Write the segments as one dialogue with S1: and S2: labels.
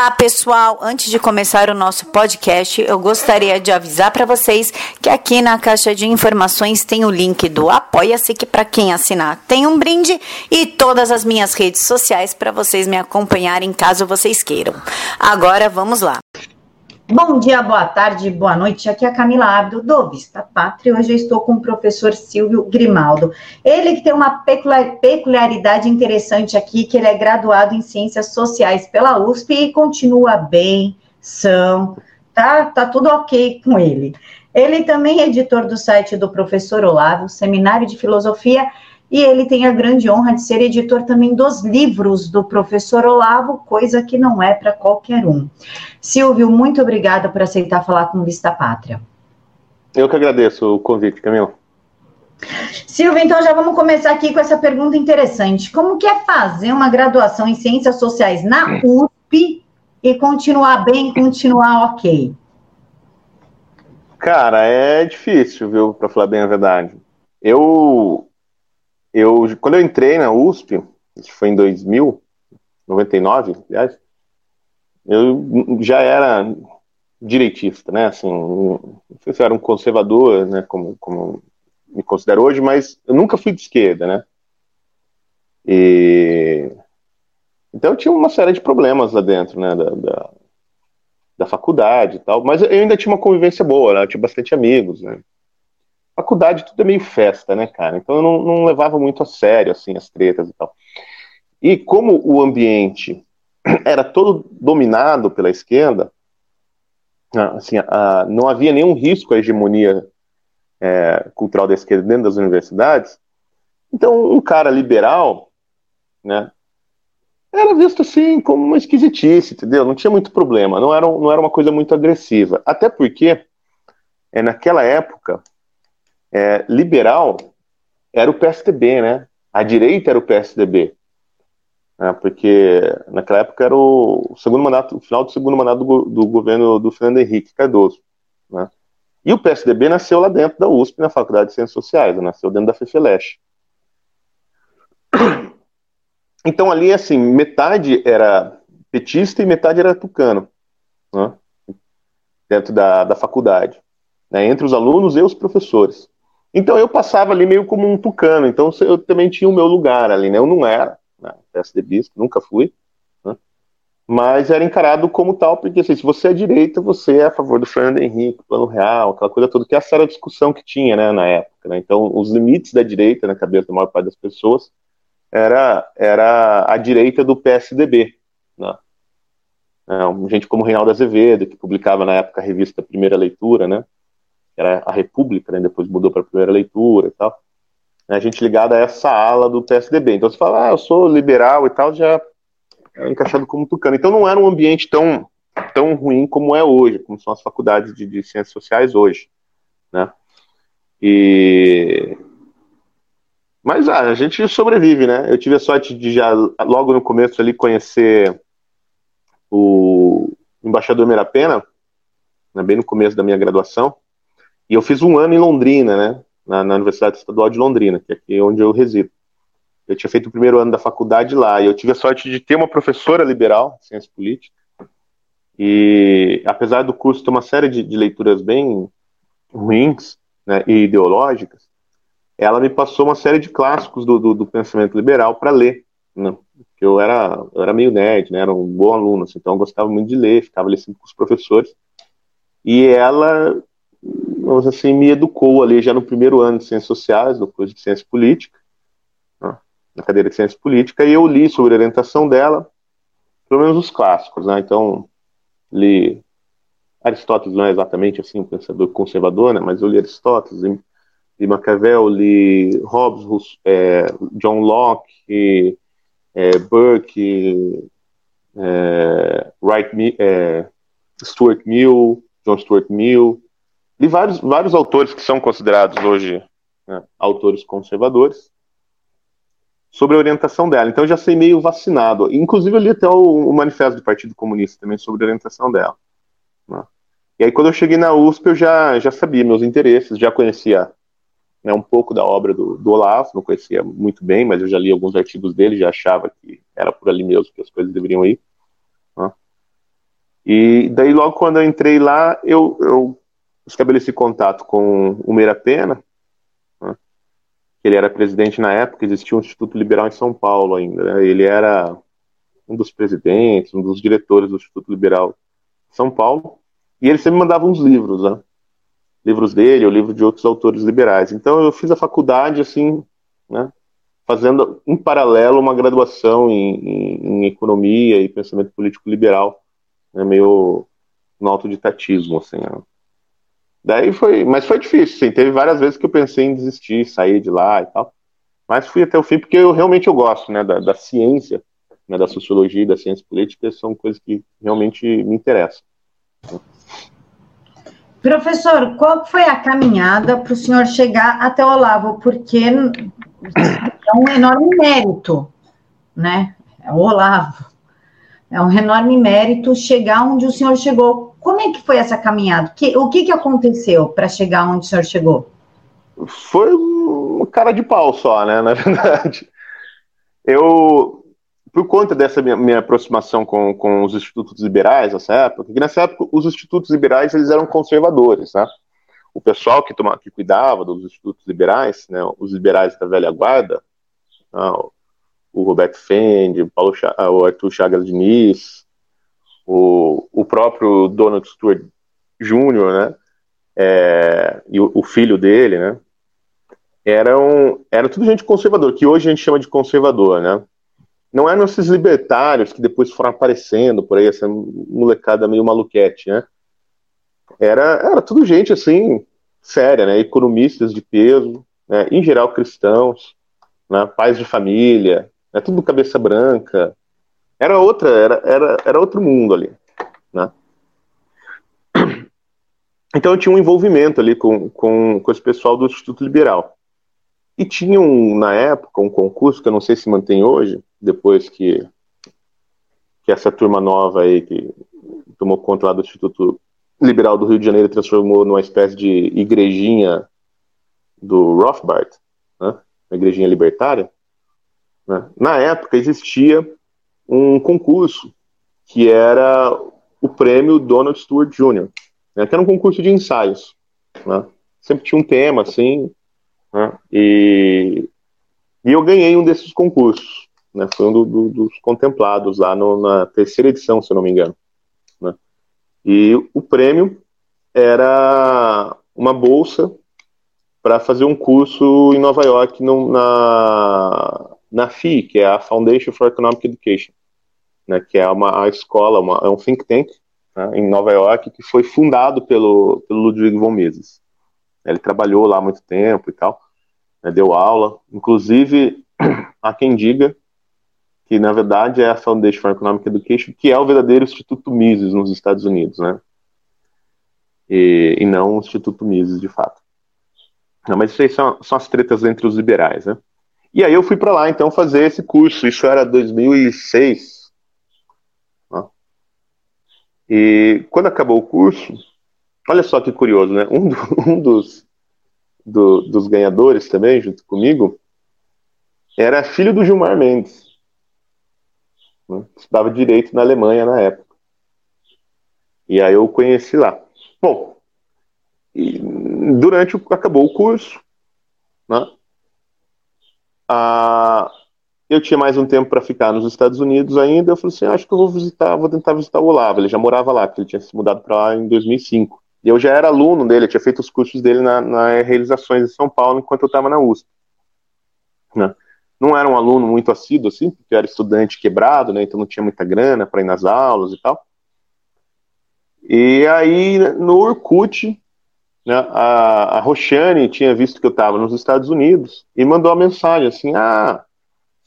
S1: Olá, pessoal! Antes de começar o nosso podcast, eu gostaria de avisar para vocês que aqui na caixa de informações tem o link do Apoia-se, que para quem assinar tem um brinde, e todas as minhas redes sociais para vocês me acompanharem caso vocês queiram. Agora vamos lá.
S2: Bom dia, boa tarde, boa noite. Aqui é a Camila Abdo, do Vista Pátria. Hoje eu estou com o professor Silvio Grimaldo. Ele que tem uma peculiaridade interessante aqui, que ele é graduado em Ciências Sociais pela USP e continua bem, são, tá, tá tudo ok com ele. Ele também é editor do site do professor Olavo, Seminário de Filosofia e ele tem a grande honra de ser editor também dos livros do professor Olavo, coisa que não é para qualquer um. Silvio, muito obrigada por aceitar falar com Vista Pátria.
S3: Eu que agradeço o convite, Camilo.
S2: Silvio, então já vamos começar aqui com essa pergunta interessante. Como que é fazer uma graduação em Ciências Sociais na USP e continuar bem, continuar ok?
S3: Cara, é difícil, viu, para falar bem a verdade. Eu eu, quando eu entrei na USP, isso foi em 2000, 99, aliás, eu já era direitista, né? Assim, não sei se eu era um conservador, né? Como, como me considero hoje, mas eu nunca fui de esquerda, né? E então eu tinha uma série de problemas lá dentro, né? Da, da, da faculdade e tal, mas eu ainda tinha uma convivência boa, né? Eu tinha bastante amigos, né? Faculdade tudo é meio festa, né, cara? Então eu não, não levava muito a sério, assim, as tretas e tal. E como o ambiente era todo dominado pela esquerda, ah, assim, a, não havia nenhum risco à hegemonia é, cultural da esquerda dentro das universidades. Então, um cara liberal, né, era visto assim como uma esquisitice, entendeu? Não tinha muito problema, não era, não era uma coisa muito agressiva. Até porque, é, naquela época, é, liberal era o PSDB, né? A direita era o PSDB. Né? Porque naquela época era o segundo mandato, o final do segundo mandato do, do governo do Fernando Henrique Cardoso. Né? E o PSDB nasceu lá dentro da USP, na Faculdade de Ciências Sociais, né? nasceu dentro da FEFELESH. Então ali, assim, metade era petista e metade era tucano, né? dentro da, da faculdade, né? entre os alunos e os professores. Então eu passava ali meio como um tucano, então eu também tinha o meu lugar ali, né? Eu não era né, PSDBista, nunca fui, né? mas era encarado como tal, porque assim, se você é direita, você é a favor do Fernando Henrique, Plano Real, aquela coisa toda, que essa era a discussão que tinha né, na época. Né? Então os limites da direita na cabeça da maior parte das pessoas era, era a direita do PSDB. Né? É, gente como Reinaldo Azevedo, que publicava na época a revista Primeira Leitura, né? Era a República, né, depois mudou para a primeira leitura e tal. A gente ligada a essa ala do PSDB. Então você fala, ah, eu sou liberal e tal, já é encaixado como tucano. Então não era um ambiente tão, tão ruim como é hoje, como são as faculdades de, de ciências sociais hoje, né? E mas ah, a gente sobrevive, né? Eu tive a sorte de já logo no começo ali conhecer o embaixador Merapena, né, bem no começo da minha graduação. E eu fiz um ano em Londrina, né? Na, na, Universidade Estadual de Londrina, que é aqui onde eu resido. Eu tinha feito o primeiro ano da faculdade lá, e eu tive a sorte de ter uma professora liberal, ciência política, e apesar do curso ter uma série de, de leituras bem ruins né, e ideológicas, ela me passou uma série de clássicos do, do, do pensamento liberal para ler. Né? Porque eu era, eu era meio nerd, né? era um bom aluno, assim, então eu gostava muito de ler, ficava ali sempre com os professores. E ela vamos assim, me educou ali já no primeiro ano de Ciências Sociais, depois de Ciência Política, né, na cadeira de Ciência Política, e eu li sobre a orientação dela, pelo menos os clássicos, né? Então, li Aristóteles não é exatamente assim um pensador conservador, né? Mas eu li Aristóteles, li Maquiavel, li Hobbes, é, John Locke, é, Burke, é, Wright, é, Stuart Mill, John Stuart Mill, Li vários, vários autores que são considerados hoje né, autores conservadores sobre a orientação dela. Então eu já sei meio vacinado. Inclusive eu li até o, o manifesto do Partido Comunista também sobre a orientação dela. Né. E aí quando eu cheguei na USP eu já, já sabia meus interesses, já conhecia né, um pouco da obra do, do Olavo, não conhecia muito bem, mas eu já li alguns artigos dele, já achava que era por ali mesmo que as coisas deveriam ir. Né. E daí, logo quando eu entrei lá, eu, eu estabeleci contato com o Meira Pena, né, ele era presidente na época, existia um Instituto Liberal em São Paulo ainda. Né, ele era um dos presidentes, um dos diretores do Instituto Liberal em São Paulo, e ele sempre mandava uns livros, né? livros dele ou livros de outros autores liberais. Então eu fiz a faculdade assim, né? fazendo em paralelo uma graduação em, em, em economia e pensamento político liberal, né, meio no autodidatismo, assim. Né. Daí foi, mas foi difícil, assim, teve várias vezes que eu pensei em desistir, sair de lá e tal, mas fui até o fim porque eu realmente eu gosto, né, da, da ciência, né, da sociologia da ciência política, são coisas que realmente me interessam.
S2: Professor, qual foi a caminhada para o senhor chegar até o Olavo? Porque é um enorme mérito, né? É o Olavo. É um enorme mérito chegar onde o senhor chegou. Como é que foi essa caminhada? Que, o que, que aconteceu para chegar onde o senhor chegou?
S3: Foi uma cara de pau só, né? Na verdade. Eu, por conta dessa minha, minha aproximação com, com os institutos liberais nessa época, porque nessa época os institutos liberais eles eram conservadores, né? O pessoal que, toma, que cuidava dos institutos liberais, né, os liberais da velha guarda, né, o Roberto Fendi, o, Paulo, o Arthur Chagas Diniz, o, o próprio Donald Stewart Jr., né, é, e o, o, filho dele, né, eram, era tudo gente conservador, que hoje a gente chama de conservador, né, não eram esses libertários que depois foram aparecendo por aí, essa molecada meio maluquete, né, era, era tudo gente, assim, séria, né, economistas de peso, né, em geral cristãos, né, pais de família, né, tudo cabeça branca. Era outra, era, era, era outro mundo ali, né? Então eu tinha um envolvimento ali com, com, com esse pessoal do Instituto Liberal. E tinha, um, na época, um concurso, que eu não sei se mantém hoje, depois que, que essa turma nova aí, que tomou conta lá do Instituto Liberal do Rio de Janeiro, transformou numa espécie de igrejinha do Rothbard, né? uma igrejinha libertária. Né? Na época existia um concurso que era o prêmio Donald Stewart Jr., né? que era um concurso de ensaios. Né? Sempre tinha um tema, assim, né? e, e eu ganhei um desses concursos. Né? Foi um do, do, dos contemplados lá no, na terceira edição, se eu não me engano. Né? E o prêmio era uma bolsa para fazer um curso em Nova York no, na, na FI, que é a Foundation for Economic Education, né, que é uma escola, uma, é um think tank né, em Nova York que foi fundado pelo, pelo Ludwig von Mises. Ele trabalhou lá há muito tempo e tal, né, deu aula, inclusive há quem diga que na verdade é a Foundation for Economic Education, que é o verdadeiro Instituto Mises nos Estados Unidos, né? E, e não o Instituto Mises de fato. Não, mas isso aí são, são as tretas entre os liberais, né? E aí eu fui para lá então fazer esse curso. Isso era 2006. E quando acabou o curso, olha só que curioso, né? Um, do, um dos, do, dos ganhadores também, junto comigo, era filho do Gilmar Mendes. Né? Estudava direito na Alemanha na época. E aí eu conheci lá. Bom, durante o, acabou o curso, né? Ah, eu tinha mais um tempo para ficar nos Estados Unidos ainda. Eu falei assim: ah, acho que eu vou visitar, vou tentar visitar o Olavo. Ele já morava lá, porque ele tinha se mudado para lá em 2005. E eu já era aluno dele, tinha feito os cursos dele na, na realizações de São Paulo enquanto eu estava na USP. Né? Não era um aluno muito assíduo, assim, porque eu era estudante quebrado, né? Então não tinha muita grana para ir nas aulas e tal. E aí, no Orkut, né, a, a Roxane tinha visto que eu estava nos Estados Unidos e mandou uma mensagem assim: ah,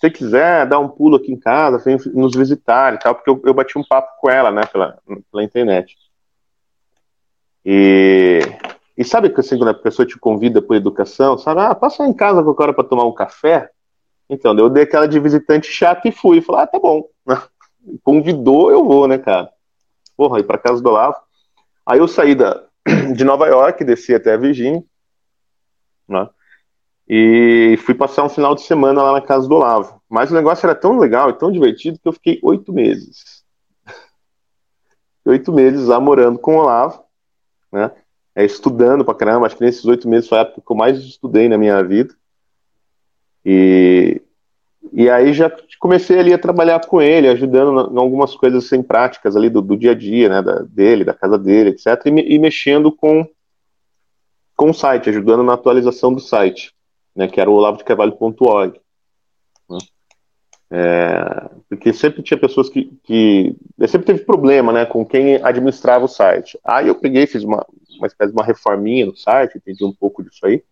S3: você quiser dar um pulo aqui em casa, vem nos visitar e tal, porque eu, eu bati um papo com ela, né, pela, pela internet. E, e sabe que assim, quando a pessoa te convida por educação, sabe, ah, passa em casa com a para tomar um café. Então, eu dei aquela de visitante chata e fui. Falei, ah, tá bom. Convidou, eu vou, né, cara? Porra, ir pra casa do Olavo. Aí eu saí da, de Nova York, desci até a Virgínia, né? E fui passar um final de semana lá na casa do Olavo. Mas o negócio era tão legal e tão divertido que eu fiquei oito meses. oito meses lá morando com o Olavo, né? É, estudando pra caramba, acho que nesses oito meses foi a época que eu mais estudei na minha vida. E, e aí já comecei ali a trabalhar com ele, ajudando em algumas coisas assim, práticas ali do, do dia a dia, né, da, dele, da casa dele, etc. E, e, mexendo com, com o site, ajudando na atualização do site, né, que era o olavodecarvalho.org. Né. É, porque sempre tinha pessoas que, que sempre teve problema, né, com quem administrava o site. Aí eu peguei, fiz uma, uma espécie de uma reforminha no site, entendi um pouco disso aí,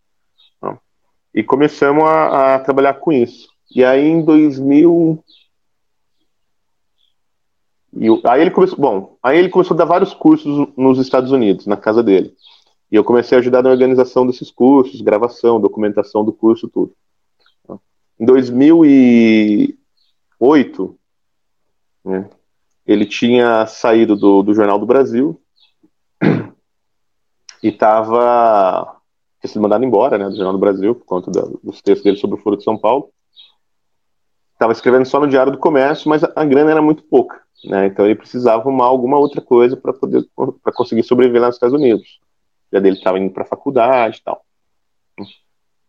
S3: né, e começamos a, a, trabalhar com isso. E aí em 2000 e aí ele começou, bom, aí ele começou a dar vários cursos nos Estados Unidos, na casa dele. E eu comecei a ajudar na organização desses cursos, gravação, documentação do curso, tudo. Em 2000 e 2008, né, ele tinha saído do, do Jornal do Brasil e estava tinha sido mandado embora né, do Jornal do Brasil por conta da, dos textos dele sobre o Foro de São Paulo. Estava escrevendo só no Diário do Comércio, mas a, a grana era muito pouca. Né, então ele precisava arrumar alguma outra coisa para poder para conseguir sobreviver lá nos Estados Unidos. Já dele estava indo para a faculdade e tal.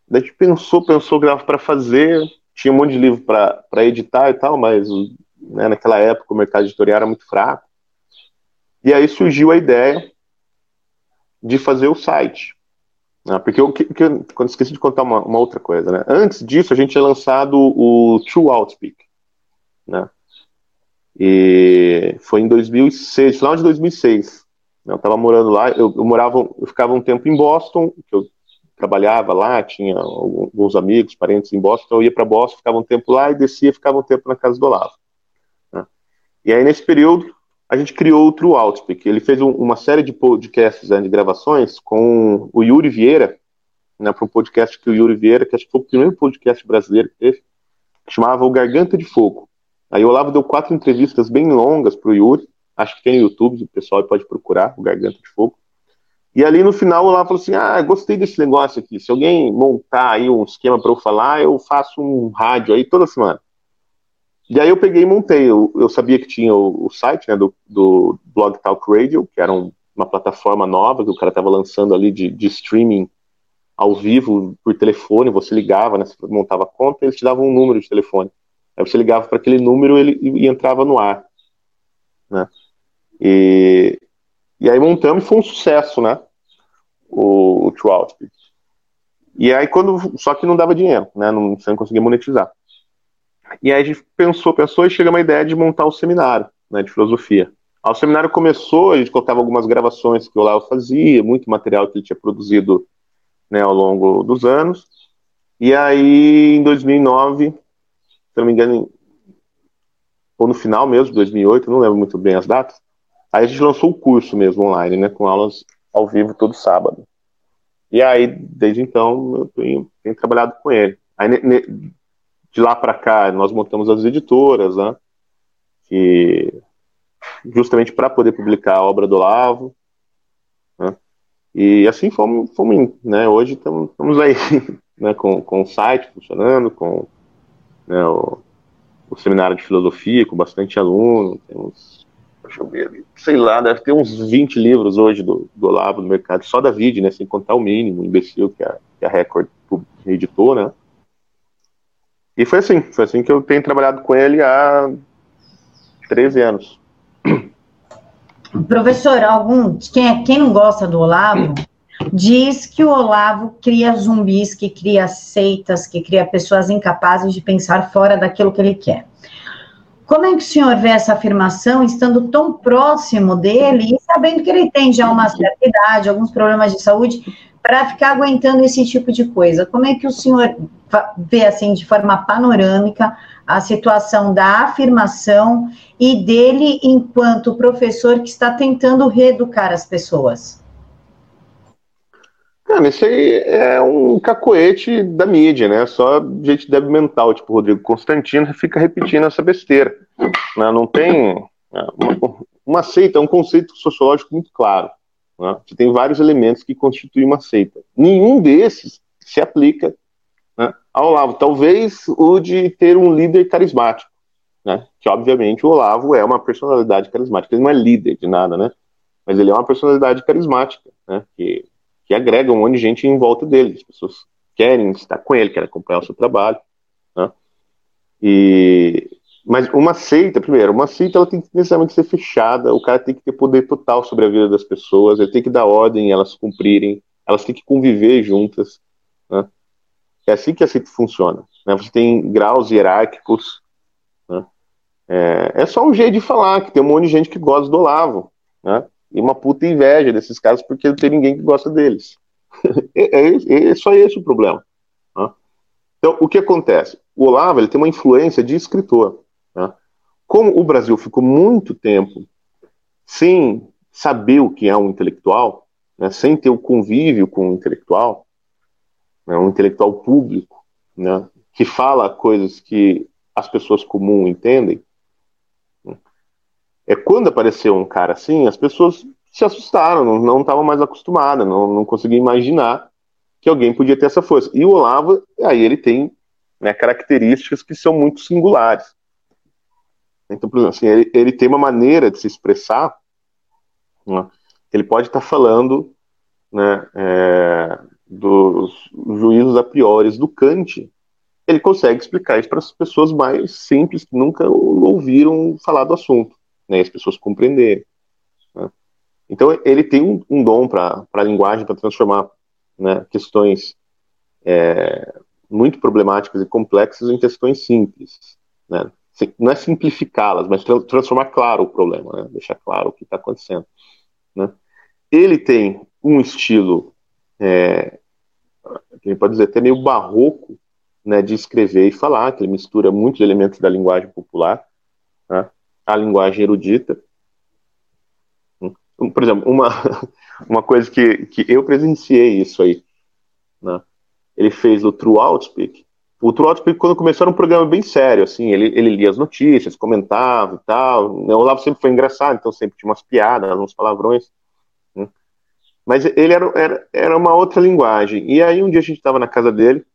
S3: Daí a gente pensou, pensou, grava para fazer, tinha um monte de livro para editar e tal, mas né, naquela época o mercado editorial era muito fraco. E aí surgiu a ideia de fazer o site. Né, porque eu, que, que, quando esqueci de contar uma, uma, outra coisa, né? Antes disso, a gente tinha lançado o True Outspeak, né? E foi em 2006, final de 2006. Eu estava morando lá, eu, eu, morava, eu ficava um tempo em Boston, que eu trabalhava lá, tinha alguns amigos, parentes em Boston, então eu ia para Boston, ficava um tempo lá e descia, ficava um tempo na casa do Olavo. Né? E aí, nesse período, a gente criou o True Outspeak. Ele fez um, uma série de podcasts, né, de gravações, com o Yuri Vieira, né, para um podcast que o Yuri Vieira, que acho que foi o primeiro podcast brasileiro que teve, que chamava O Garganta de Fogo. Aí o Olavo deu quatro entrevistas bem longas para o Yuri, acho que tem no YouTube, o pessoal pode procurar, o Garganta de Fogo. E ali no final ela falou assim: Ah, gostei desse negócio aqui. Se alguém montar aí um esquema para eu falar, eu faço um rádio aí toda semana. E aí eu peguei e montei. Eu, eu sabia que tinha o, o site né, do, do, Blog Talk Radio, que era um, uma plataforma nova que o cara estava lançando ali de, de, streaming ao vivo por telefone. Você ligava, né, você montava a conta, eles te davam um número de telefone. Aí você ligava para aquele número ele, e, e entrava no ar. Né? E, e aí montamos e foi um sucesso, né? O, o True E aí quando. Só que não dava dinheiro, né? Não, você não conseguia monetizar. E aí a gente pensou, pensou e chegamos à ideia de montar o um seminário né, de filosofia. O seminário começou, a gente colocava algumas gravações que o Léo fazia, muito material que ele tinha produzido né, ao longo dos anos. E aí, em 2009, se não me engano, ou no final mesmo, 2008, não lembro muito bem as datas, Aí a gente lançou o curso mesmo online, né, com aulas ao vivo todo sábado. E aí, desde então, eu tenho, tenho trabalhado com ele. Aí, de lá para cá, nós montamos as editoras, né, que, justamente para poder publicar a obra do Lavo. Né, e assim fomos, fomos né, hoje estamos aí né, com, com o site funcionando, com né, o, o seminário de filosofia, com bastante aluno, temos deixa eu ver ali, sei lá, deve ter uns 20 livros hoje do, do Olavo no mercado, só da Vide, né, sem contar o mínimo, imbecil que a, que a Record editou, né. E foi assim, foi assim que eu tenho trabalhado com ele há 13 anos.
S2: Professor, algum, quem, é, quem não gosta do Olavo, diz que o Olavo cria zumbis, que cria seitas, que cria pessoas incapazes de pensar fora daquilo que ele quer. Como é que o senhor vê essa afirmação, estando tão próximo dele e sabendo que ele tem já uma certa idade, alguns problemas de saúde, para ficar aguentando esse tipo de coisa? Como é que o senhor vê, assim, de forma panorâmica, a situação da afirmação e dele enquanto professor que está tentando reeducar as pessoas?
S3: Cara, isso aí é um cacoete da mídia, né? Só gente débil mental, tipo Rodrigo Constantino, fica repetindo essa besteira. Né? Não tem. Né, uma, uma seita é um conceito sociológico muito claro. Né? Você tem vários elementos que constituem uma seita. Nenhum desses se aplica né, ao Olavo. Talvez o de ter um líder carismático, né? que obviamente o Olavo é uma personalidade carismática. Ele não é líder de nada, né? Mas ele é uma personalidade carismática, né? Que, que agrega um monte de gente em volta dele. As pessoas querem estar com ele, querem acompanhar o seu trabalho, né? E mas uma seita, primeiro, uma seita ela tem que necessariamente ser fechada, o cara tem que ter poder total sobre a vida das pessoas, ele tem que dar ordem, elas cumprirem, elas têm que conviver juntas. Né? É assim que a seita funciona. Né? Você tem graus hierárquicos. Né? É, é, só um jeito de falar que tem um monte de gente que gosta do Olavo. Né? E uma puta inveja desses caras porque não tem ninguém que gosta deles. é, é, é, só esse o problema. Né? Então, o que acontece? O Olavo ele tem uma influência de escritor. Né? Como o Brasil ficou muito tempo sem saber o que é um intelectual, né, sem ter o convívio com o intelectual, né, um intelectual público, né, que fala coisas que as pessoas comuns entendem, é quando apareceu um cara assim, as pessoas se assustaram, não estavam mais acostumadas, não, não conseguiam imaginar que alguém podia ter essa força. E o Olavo, aí ele tem né, características que são muito singulares. Então, por exemplo, assim, ele, ele tem uma maneira de se expressar, né, ele pode estar falando né, é, dos juízos a priori do Kant, ele consegue explicar isso para as pessoas mais simples que nunca ouviram falar do assunto, né, as pessoas compreenderem. Né. Então, ele tem um, um dom para a linguagem, para transformar né, questões é, muito problemáticas e complexas em questões simples. Né não é simplificá-las, mas transformar claro o problema, né? deixar claro o que está acontecendo. Né? Ele tem um estilo, é, que pode dizer até meio barroco, né, de escrever e falar, que ele mistura muitos elementos da linguagem popular, né, a linguagem erudita. Por exemplo, uma, uma coisa que, que eu presenciei isso aí, né, ele fez o True Outspeak, o Trotsky, quando começou, era um programa bem sério, assim, ele, ele lia as notícias, comentava e tal. O Olavo sempre foi engraçado, então sempre tinha umas piadas, uns palavrões. Né? Mas ele era, era, era uma outra linguagem. E aí um dia a gente estava na casa dele,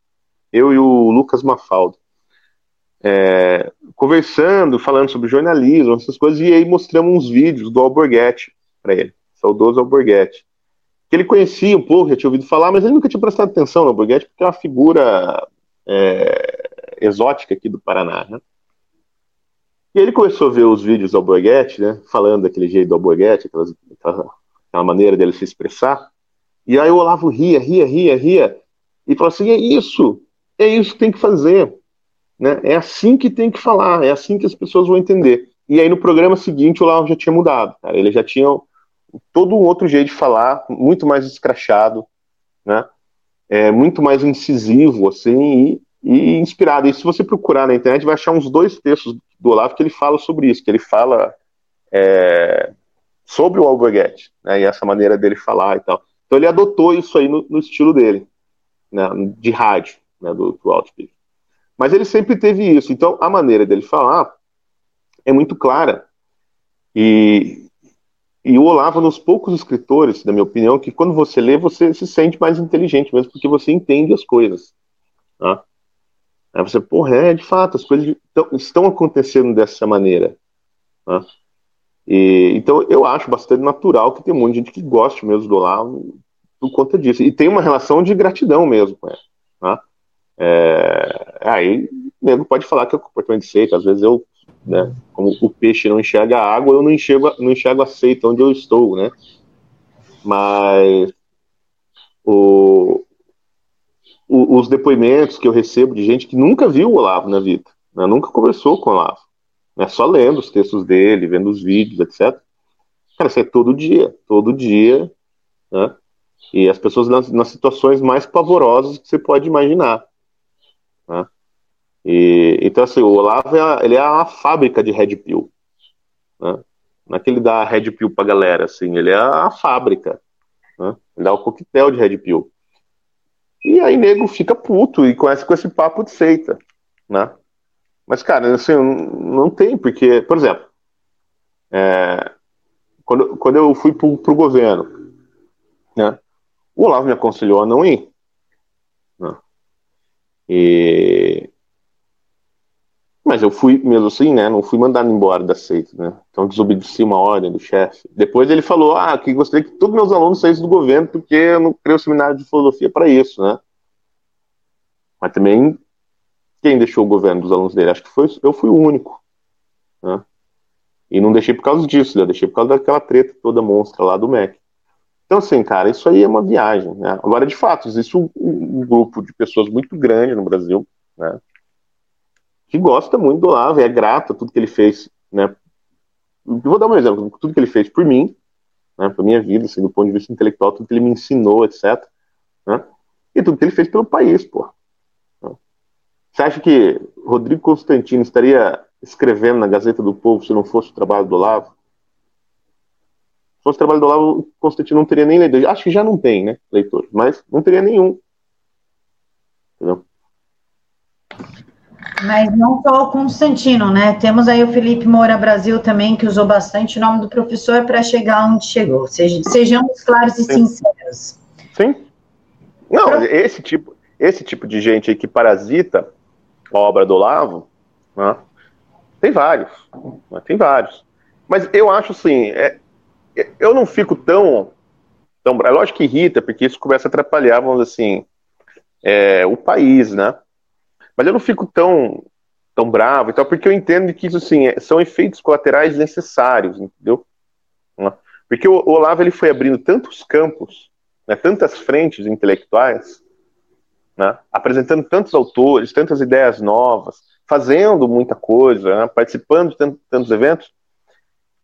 S3: eu e o Lucas Mafaldo, é, conversando, falando sobre jornalismo, essas coisas, e aí mostramos uns vídeos do Alborguete para ele, saudoso Alborguete. Que ele conhecia um pouco, já tinha ouvido falar, mas ele nunca tinha prestado atenção no Alborguete, porque é uma figura é, exótica aqui do Paraná, né? E ele começou a ver os vídeos do Alborguete, né? Falando daquele jeito do Alborguete, aquela, aquela maneira dele se expressar. E aí o Olavo ria, ria, ria, ria. E falou assim: é isso, é isso que tem que fazer. Né? É assim que tem que falar, é assim que as pessoas vão entender. E aí no programa seguinte o Olavo já tinha mudado, cara. Ele já tinha todo um outro jeito de falar, muito mais escrachado, né? é, muito mais incisivo, assim, e, e, inspirado. E se você procurar na internet, vai achar uns dois textos do Olavo que ele fala sobre isso, que ele fala é, sobre o Alborguete, né, e essa maneira dele falar e tal. Então ele adotou isso aí no, no estilo dele, né, de rádio, né, do, do Outspeak. Mas ele sempre teve isso. Então a maneira dele falar é muito clara. E, e o Olavo, nos poucos escritores, na minha opinião, que quando você lê, você se sente mais inteligente mesmo, porque você entende as coisas. Tá? Aí você, porra, é, de fato, as coisas estão acontecendo dessa maneira. Tá? E, então, eu acho bastante natural que tem um monte de gente que goste mesmo do Olavo por conta disso. E tem uma relação de gratidão mesmo com ele. Tá? É, aí, nego pode falar que é comportamento de seita, às vezes eu né? Como o peixe não enxerga a água, eu não enxergo, não enxergo a seita onde eu estou, né? Mas o, o, os depoimentos que eu recebo de gente que nunca viu o Olavo na vida, né? nunca conversou com o Olavo, né? Só lendo os textos dele, vendo os vídeos, etc. Cara, isso é todo dia, todo dia, né? E as pessoas nas, nas situações mais pavorosas que você pode imaginar. Né? E, então, assim, o Olavo é, ele é a fábrica de Red Pill. Né? Não é que ele dá Red Pill pra galera, assim, ele é a fábrica. Né? Ele dá o coquetel de Red Pill. E aí, nego fica puto e conhece com esse papo de seita, né? Mas, cara, assim, não tem, porque, por exemplo, é, quando, quando eu fui pro, pro governo, né? O Olavo me aconselhou a não ir. E Mas eu fui, mesmo assim, né? Não fui mandado embora da seita, né? Então desobedeci uma ordem do chefe. Depois ele falou, ah, que gostaria que todos meus alunos saíssem do governo porque eu não criei o seminário de filosofia para isso, né? Mas também, quem deixou o governo dos alunos dele? Acho que foi, eu fui o único, né? E não deixei por causa disso, né? deixei por causa daquela treta toda monstra lá do MEC. Então, assim, cara, isso aí é uma viagem, né? Agora, de fato, existe um, um grupo de pessoas muito grande no Brasil, né? que gosta muito do Olavo, é grato a tudo que ele fez, né? Eu vou dar um exemplo, tudo que ele fez por mim, né, para minha vida, assim, do ponto de vista intelectual, tudo que ele me ensinou, etc. Né? E tudo que ele fez pelo país, pô. Você acha que Rodrigo Constantino estaria escrevendo na Gazeta do Povo se não fosse o trabalho do Olavo? Se fosse o trabalho do Olavo, Constantino não teria nem leitor. Acho que já não tem, né, leitor, mas não teria nenhum. Entendeu?
S2: Mas não só o Constantino, né? Temos aí o Felipe Moura Brasil também, que usou bastante o nome do professor para chegar onde chegou. Sejamos claros e Sim. sinceros.
S3: Sim. Não, esse tipo, esse tipo de gente aí que parasita a obra do Olavo, né? tem vários. Né? Tem vários. Mas eu acho assim, é, eu não fico tão, tão. É lógico que irrita, porque isso começa a atrapalhar, vamos dizer assim, é, o país, né? Mas eu não fico tão, tão bravo, então, porque eu entendo que isso assim, é, são efeitos colaterais necessários, entendeu? Porque o Olavo ele foi abrindo tantos campos, né, tantas frentes intelectuais, né, apresentando tantos autores, tantas ideias novas, fazendo muita coisa, né, participando de tantos, eventos,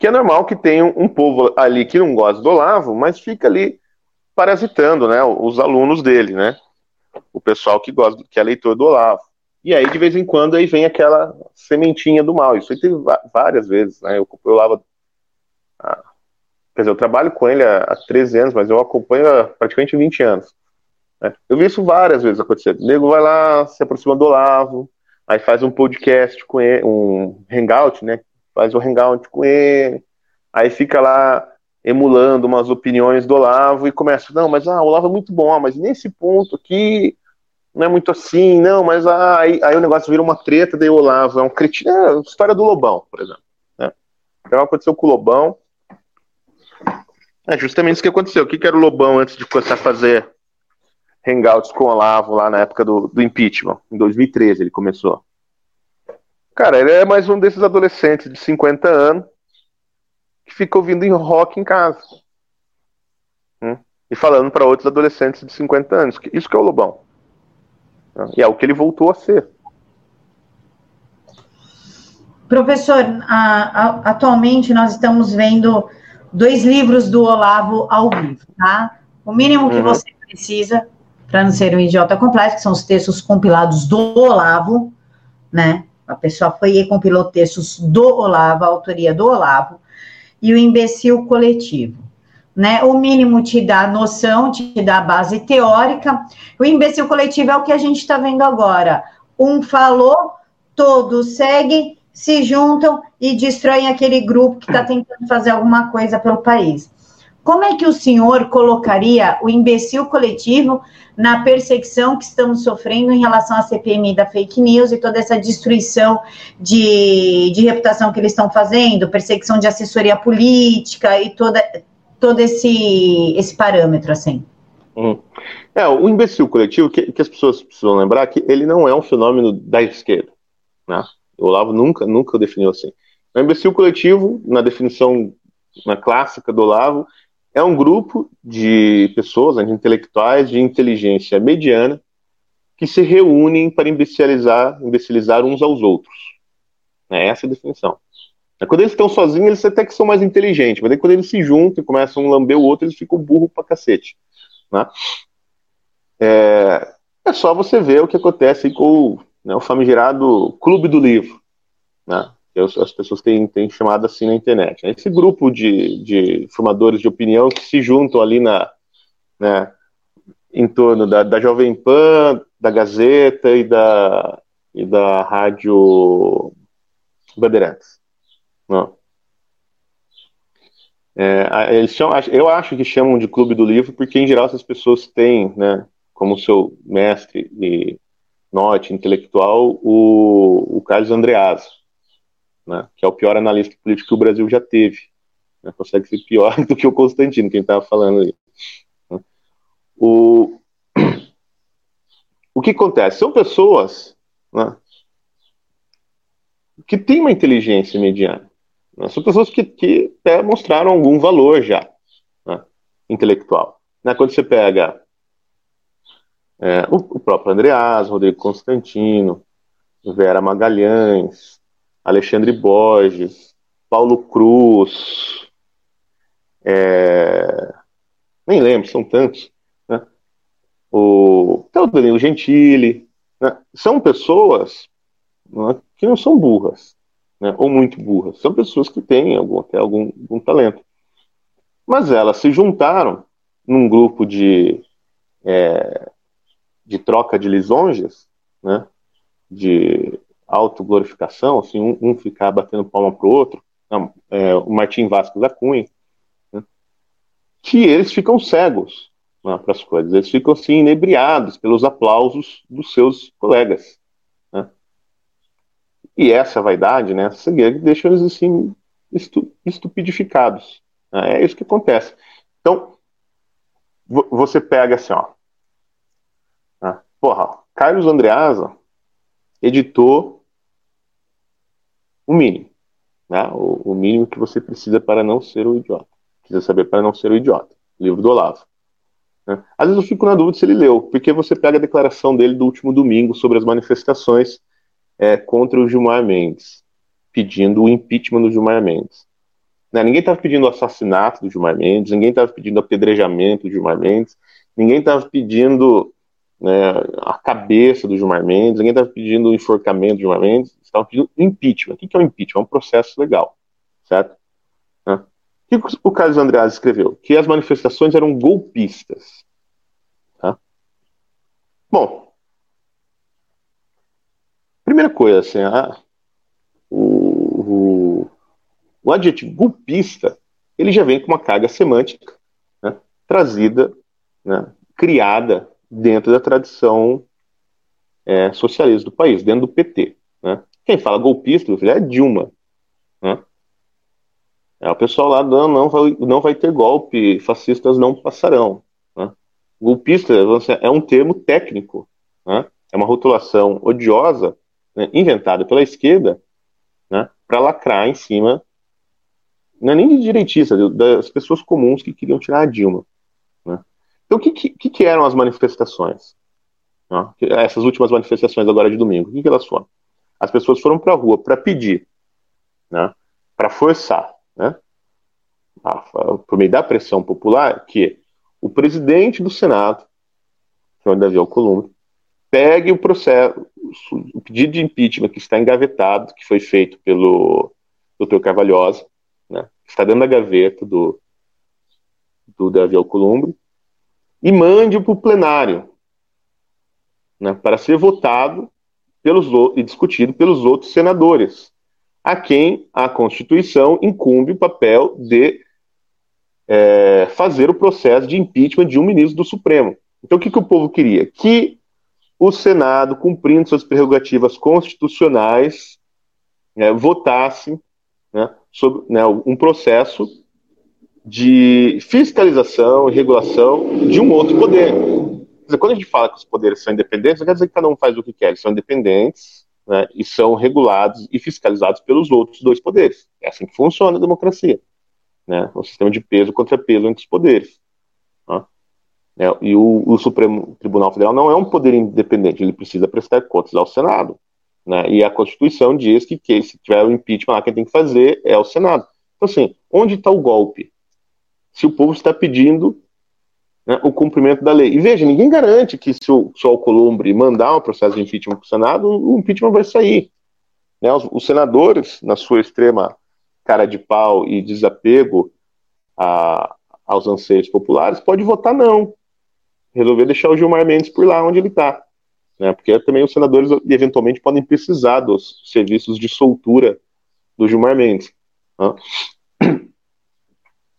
S3: que é normal que tenha um, povo ali que não gosta do Olavo, mas fica ali parasitando, né, os alunos dele, né, o pessoal que gosta, que é leitor do Olavo. E aí, de vez em quando, aí vem aquela sementinha do mal. Isso aí teve várias vezes, né? Eu, eu lavo. Ah, quer dizer, eu trabalho com ele há, há 13 anos, mas eu acompanho há praticamente 20 anos. Né? Eu vi isso várias vezes acontecer. O nego vai lá, se aproxima do Olavo, aí faz um podcast com ele, um hangout, né? Faz um hangout com ele, aí fica lá emulando umas opiniões do Olavo e começa, não, mas ah, o Olavo é muito bom, mas nesse ponto aqui não é muito assim, não, mas aí, aí o negócio vira uma treta, daí o Olavo é um cretino. É a história do Lobão, por exemplo. Né? Então aconteceu com o Lobão. É justamente isso que aconteceu. O que, que era o Lobão antes de começar a fazer hangouts com o Olavo lá na época do, do impeachment? Em 2013 ele começou. Cara, ele é mais um desses adolescentes de 50 anos que fica ouvindo rock em casa. Hum? E falando para outros adolescentes de 50 anos. Isso que é o Lobão. E é o que ele voltou a ser.
S2: Professor, a, a, atualmente nós estamos vendo dois livros do Olavo ao vivo, tá? O mínimo que uhum. você precisa para não ser um idiota completo, que são os textos compilados do Olavo, né? A pessoa foi e compilou textos do Olavo, a autoria do Olavo, e o imbecil coletivo né? O mínimo te dá noção, te dá base teórica. O imbecil coletivo é o que a gente está vendo agora. Um falou, todos seguem, se juntam e destroem aquele grupo que está tentando fazer alguma coisa pelo país. Como é que o senhor colocaria o imbecil coletivo na perseguição que estamos sofrendo em relação à CPMI da fake news e toda essa destruição de, de reputação que eles estão fazendo, perseguição de assessoria política e toda, todo esse, esse parâmetro, assim.
S3: Hum. É, o imbecil coletivo, que, que, as pessoas precisam lembrar que ele não é um fenômeno da esquerda. Né? O Olavo nunca, nunca definiu assim. O imbecil coletivo, na definição na clássica do Olavo, é um grupo de pessoas, né, de intelectuais de inteligência mediana, que se reúnem para imbecilizar, imbecilizar uns aos outros. É essa a definição. Quando eles estão sozinhos, eles até que são mais inteligentes, mas aí quando eles se juntam e começam a lamber o outro, eles ficam burro pra cacete. Né? É, é só você ver o que acontece com né, o famigerado Clube do Livro, né? As pessoas têm, têm chamado assim na internet. Esse grupo de, de formadores de opinião que se juntam ali na, né, em torno da, da Jovem Pan, da Gazeta e da, e da Rádio Bandeirantes. Não. É, eles chamam, eu acho que chamam de clube do livro porque, em geral, essas pessoas têm, né, como seu mestre e norte intelectual, o, o Carlos Andreas, né, que é o pior analista político que o Brasil já teve. Né, consegue ser pior do que o Constantino, quem estava falando aí. Né. O, o que acontece? São pessoas né, que têm uma inteligência mediana. Né, são pessoas que, que mostraram algum valor já né, intelectual. Né, quando você pega é, o, o, próprio Andreas, Rodrigo Constantino, Vera Magalhães, Alexandre Borges, Paulo Cruz, é, nem lembro, são tantos, né? o, até o Danilo Gentili, né? são pessoas né, que não são burras, né, ou muito burras, são pessoas que têm algum, até algum, algum talento. Mas elas se juntaram num grupo de é, de troca de lisonjas, né, de autoglorificação, assim, um, um ficar batendo palma pro outro, não, é, o Martim Vasco da Cunha, né, que eles ficam cegos né, para as coisas, eles ficam assim inebriados pelos aplausos dos seus colegas. Né. E essa vaidade, né, essa guerra deixa eles assim estu, estupidificados. Né, é isso que acontece. Então, você pega assim, ó, Porra, Carlos Andreasa editou o mínimo. Né? O, o, mínimo que você precisa para não ser o idiota. Precisa saber para não ser o idiota. Livro do Olavo. Né? Às vezes eu fico na dúvida se ele leu, porque você pega a declaração dele do último domingo sobre as manifestações é, contra o Gilmar Mendes, pedindo o impeachment do Gilmar Mendes. Né? Ninguém estava pedindo o assassinato do Gilmar Mendes, ninguém estava pedindo apedrejamento do Gilmar Mendes, ninguém estava pedindo né, a cabeça do Gilmar Mendes, ninguém estava pedindo o enforcamento do Gilmar Mendes, estavam pedindo impeachment. O que é o impeachment? É um processo legal, certo? Né? O que o Carlos Andreas escreveu? Que as manifestações eram golpistas. Tá? Bom, primeira coisa, assim, a, o, o, o adjetivo golpista, ele já vem com uma carga semântica né, trazida, né, criada dentro da tradição é, socialista do país, dentro do PT. Né? Quem fala golpista é Dilma. Né? É, o pessoal lá não, não, vai, não vai ter golpe, fascistas não passarão. Né? Golpista é um termo técnico, né? é uma rotulação odiosa né, inventada pela esquerda né, para lacrar em cima, não é nem de direitista, das pessoas comuns que queriam tirar a Dilma. Então, o que, que, que eram as manifestações? Essas últimas manifestações agora de domingo, o que, que elas foram? As pessoas foram para a rua para pedir, né, para forçar, né, a, por meio da pressão popular, que o presidente do Senado, o Davi Alcolumbre, pegue o processo, o pedido de impeachment que está engavetado, que foi feito pelo Dr. Carvalhosa, né, está dentro da gaveta do, do Davi Alcolumbre, e mande-o para o plenário, né, para ser votado pelos, e discutido pelos outros senadores, a quem a Constituição incumbe o papel de é, fazer o processo de impeachment de um ministro do Supremo. Então, o que, que o povo queria? Que o Senado, cumprindo suas prerrogativas constitucionais, né, votasse né, sobre né, um processo de fiscalização e regulação de um outro poder. Dizer, quando a gente fala que os poderes são independentes, não quer dizer que cada um faz o que quer, eles são independentes né, e são regulados e fiscalizados pelos outros dois poderes. É assim que funciona a democracia. Né, o sistema de peso contra peso entre os poderes. Né? É, e o, o, Supremo Tribunal Federal não é um poder independente, ele precisa prestar contas ao Senado. Né, e a Constituição diz que, que se tiver o impeachment lá, quem tem que fazer é o Senado. Então, assim, onde está o golpe? Se o povo está pedindo né, o cumprimento da lei. E veja, ninguém garante que se o, se o Alcolumbre mandar um processo de impeachment para o Senado, o impeachment vai sair. Né, os, os, senadores, na sua extrema cara de pau e desapego a, aos anseios populares, pode votar não. Resolver deixar o Gilmar Mendes por lá onde ele está. Né, porque também os senadores eventualmente podem precisar dos serviços de soltura do Gilmar Mendes. Né?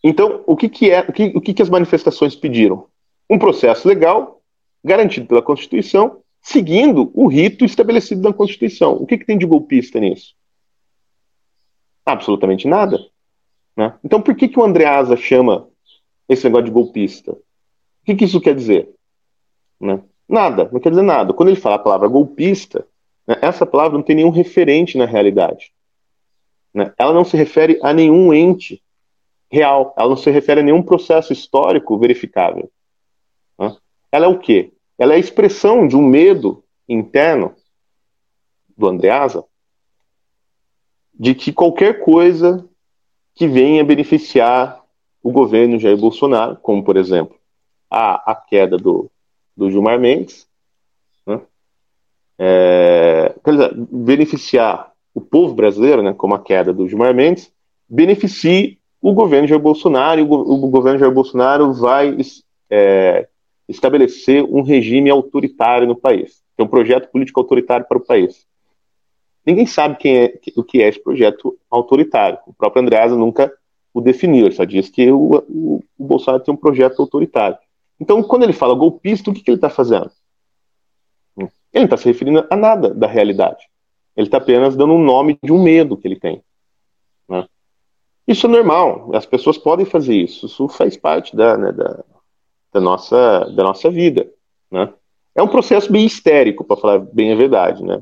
S3: Então, o que, que é, o que, o que, que as manifestações pediram? Um processo legal, garantido pela Constituição, seguindo o rito estabelecido na Constituição. O que, que tem de golpista nisso? Absolutamente nada. Né? Então, por que, que o Andreasa chama esse negócio de golpista? O que, que isso quer dizer? Né? Nada, não quer dizer nada. Quando ele fala a palavra golpista, né, essa palavra não tem nenhum referente na realidade. Né? Ela não se refere a nenhum ente real, ela não se refere a nenhum processo histórico verificável. Né? Ela é o quê? ela é a expressão de um medo interno do Andreasa de que qualquer coisa que venha beneficiar o governo Jair Bolsonaro, como por exemplo a, a queda do, do Gilmar Mendes, né? é, dizer, beneficiar o povo brasileiro, né, como a queda do Gilmar Mendes, beneficie o governo Jair Bolsonaro, o governo Jair Bolsonaro vai é, estabelecer um regime autoritário no país, é um projeto político autoritário para o país. Ninguém sabe quem é, o que é esse projeto autoritário. O próprio Andreasa nunca o definiu, ele só diz que o, o, o Bolsonaro tem um projeto autoritário. Então, quando ele fala golpista, o que, que ele está fazendo? Ele não está se referindo a nada da realidade. Ele está apenas dando um nome de um medo que ele tem. Né? Isso é normal, as pessoas podem fazer isso, isso faz parte da, né, da, da nossa, da nossa vida. Né? É um processo bem histérico, para falar bem a verdade. Né?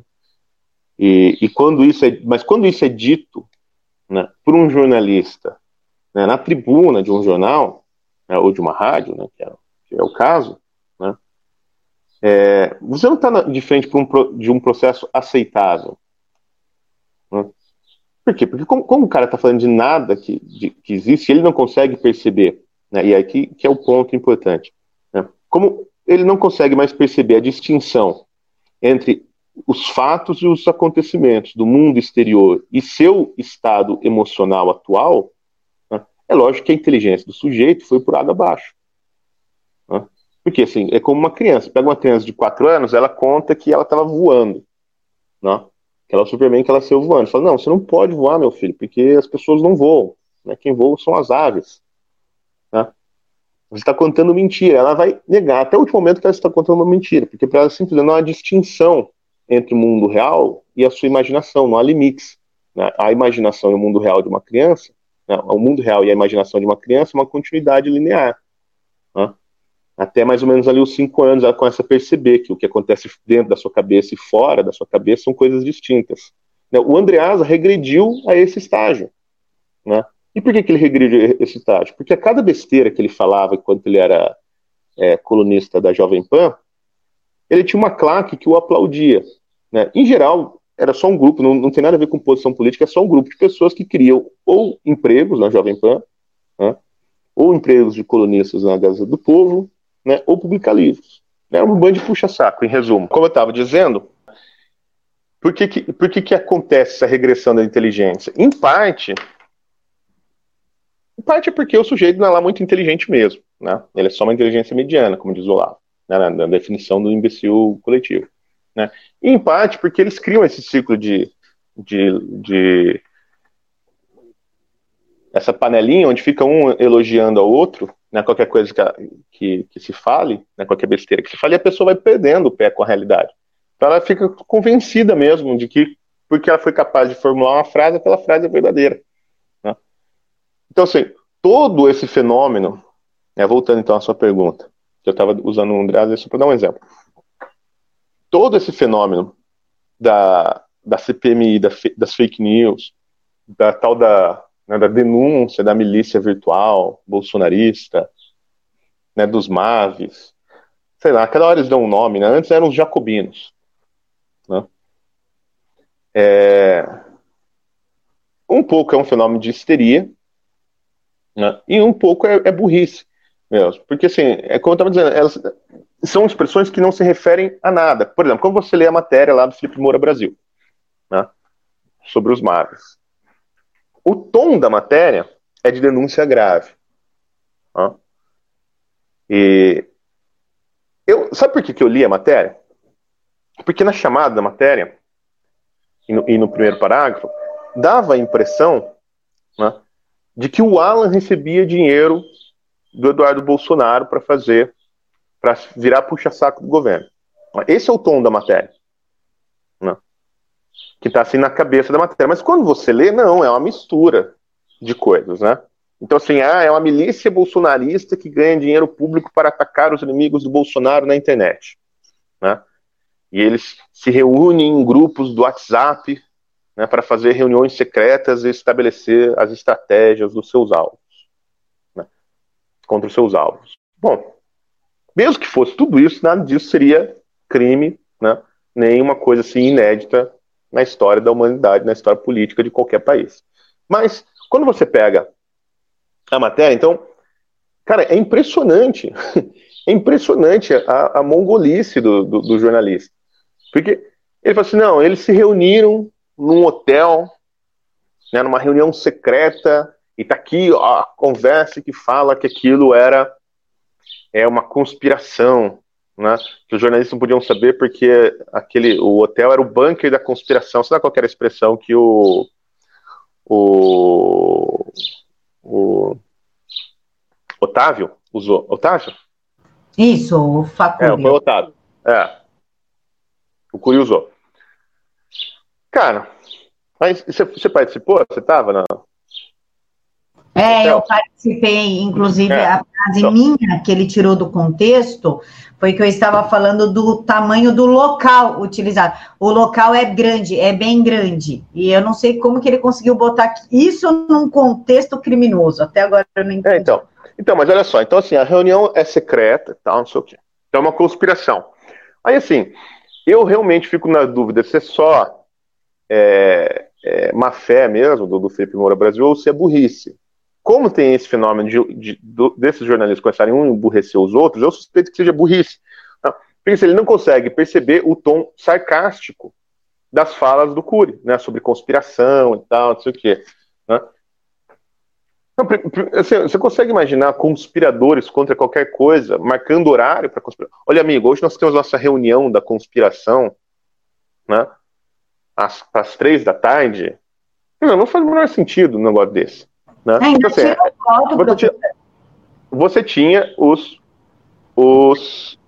S3: E, e, quando isso é, mas quando isso é dito né, por um jornalista né, na tribuna de um jornal né, ou de uma rádio, né, que, é, que, é, o caso, né, é, você não está de frente um, de um processo aceitável. Né? Por quê? Porque como, como o cara está falando de nada que, de, que existe, ele não consegue perceber né? E aqui que é o ponto importante. Né? Como ele não consegue mais perceber a distinção entre os fatos e os acontecimentos do mundo exterior e seu estado emocional atual, né? é lógico que a inteligência do sujeito foi por água abaixo. Né? Porque, assim, é como uma criança. Pega uma criança de 4 anos, ela conta que ela estava voando. Né? Que ela é o Superman que ela saiu voando. Fala, não, você não pode voar, meu filho, porque as pessoas não voam. Né? Quem voa são as aves. Né? Você está contando mentira. Ela vai negar até o último momento que ela está contando uma mentira, porque para ela simplesmente não há distinção entre o mundo real e a sua imaginação, não há limites. Né? A imaginação e o mundo real de uma criança, né? o mundo real e a imaginação de uma criança é uma continuidade linear. Até mais ou menos ali os cinco anos ela começa a perceber que o que acontece dentro da sua cabeça e fora da sua cabeça são coisas distintas. Né? O Andreasa regrediu a esse estágio. Né? E por que, que ele regride esse estágio? Porque a cada besteira que ele falava enquanto ele era é, colunista da Jovem Pan, ele tinha uma claque que o aplaudia. Né? Em geral, era só um grupo, não, não tem nada a ver com posição política, é só um grupo de pessoas que criam ou empregos na Jovem Pan, né? ou empregos de colunistas na Gazeta do Povo, né? ou publicar livros. Era um bando de puxa-saco, em resumo. Como eu estava dizendo, por que, que, por que, que acontece essa regressão da inteligência? Em parte, em parte é porque o sujeito não é lá muito inteligente mesmo, né? Ele é só uma inteligência mediana, como diz o Olavo, né? na, na definição do imbecil coletivo, né? E em parte porque eles criam esse ciclo de, de, de essa panelinha onde fica um elogiando ao outro, né, qualquer coisa que, que, que, se fale, né, qualquer besteira que se fale, a pessoa vai perdendo o pé com a realidade. Então ela fica convencida mesmo de que, porque ela foi capaz de formular uma frase, aquela frase é verdadeira. Então, assim, todo esse fenômeno, né, voltando então à sua pergunta, que eu estava usando um André só para dar um exemplo. Todo esse fenômeno da, da CPMI, da, das fake news, da tal da, né, da denúncia da milícia virtual bolsonarista, né, dos MAVs, sei lá, cada hora eles dão um nome, né? antes eram os jacobinos. Né? É, um pouco é um fenômeno de histeria, né? E um pouco é, é burrice mesmo. Porque, assim, é como eu estava dizendo, elas são expressões que não se referem a nada. Por exemplo, quando você lê a matéria lá do Felipe Moura Brasil, né? sobre os Marvels, o tom da matéria é de denúncia grave. Né? E eu, sabe por que, que eu li a matéria? Porque na chamada da matéria, e no, e no primeiro parágrafo, dava a impressão né, de que o Alan recebia dinheiro do Eduardo Bolsonaro para fazer, para virar puxa-saco do governo. Esse é o tom da matéria. Né? Que está assim na cabeça da matéria. Mas quando você lê, não, é uma mistura de coisas, né? Então, assim, ah, é uma milícia bolsonarista que ganha dinheiro público para atacar os inimigos do Bolsonaro na internet. Né? E eles se reúnem em grupos do WhatsApp né, para fazer reuniões secretas e estabelecer as estratégias dos seus alvos. Né, contra os seus alvos. Bom, mesmo que fosse tudo isso, nada disso seria crime, né, nenhuma coisa assim inédita na história da humanidade, na história política de qualquer país. Mas, quando você pega a matéria. Então, cara, é impressionante. É impressionante a, a mongolice do, do, do, jornalista. Porque ele fala assim: não, eles se reuniram num hotel, né, numa reunião secreta, e tá aqui a conversa que fala que aquilo era é uma conspiração, né, que os jornalistas não podiam saber porque aquele, o hotel era o bunker da conspiração. Sabe qual era a expressão que o, o o Otávio usou. Otávio?
S2: Isso, o Facúlio.
S3: É, foi o Otávio. É. O Curi usou. Cara, mas você, você participou? Você estava na.
S2: É, eu participei, inclusive é, a frase então. minha que ele tirou do contexto foi que eu estava falando do tamanho do local utilizado. O local é grande, é bem grande. E eu não sei como que ele conseguiu botar isso num contexto criminoso. Até agora eu não é, entendi.
S3: É, então, então, mas olha só, então assim, a reunião é secreta, tal, não sei o quê. Então é uma conspiração. Aí assim, eu realmente fico na dúvida se é só é, é, má fé mesmo do, do Felipe Moura Brasil ou se é burrice como tem esse fenômeno de, de, de, desses jornalistas começarem um a emburrecer os outros, eu suspeito que seja burrice. Tá? Porque ele não consegue perceber o tom sarcástico das falas do Cury, né, sobre conspiração e tal, não sei o quê. Né? Assim, você consegue imaginar conspiradores contra qualquer coisa, marcando horário para conspirar? Olha, amigo, hoje nós temos nossa reunião da conspiração, né, às, às três da tarde. Não, não faz o menor sentido um negócio desse. Né? É, então, assim, você, tinha, você, tinha, os, os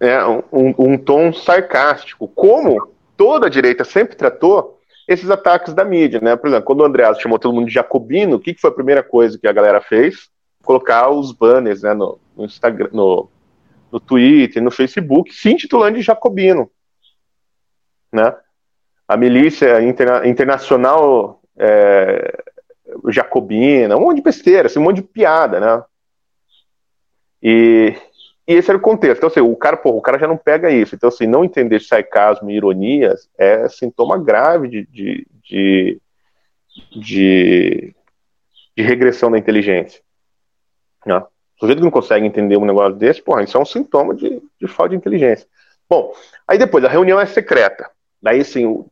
S3: é, um, um, tom sarcástico, como toda a direita sempre tratou esses ataques da mídia, né? Por exemplo, quando o Andreas chamou todo mundo de jacobino, o que, que foi a primeira coisa que a galera fez? Colocar os banners né, no, no Instagram, no, no Twitter, no Facebook, se intitulando de jacobino, né? A milícia interna internacional é, jacobina, um monte de besteira, assim, um monte de piada, né? E, e esse era o contexto. Então, assim, o cara, porra, o cara já não pega isso. Então, assim, não entender sarcasmo e ironias é sintoma grave de, de, de, de, de regressão da inteligência. Né? O sujeito que não consegue entender um negócio desse, porra, isso é um sintoma de, de falta de inteligência. Bom, aí depois, a reunião é secreta. Daí, assim,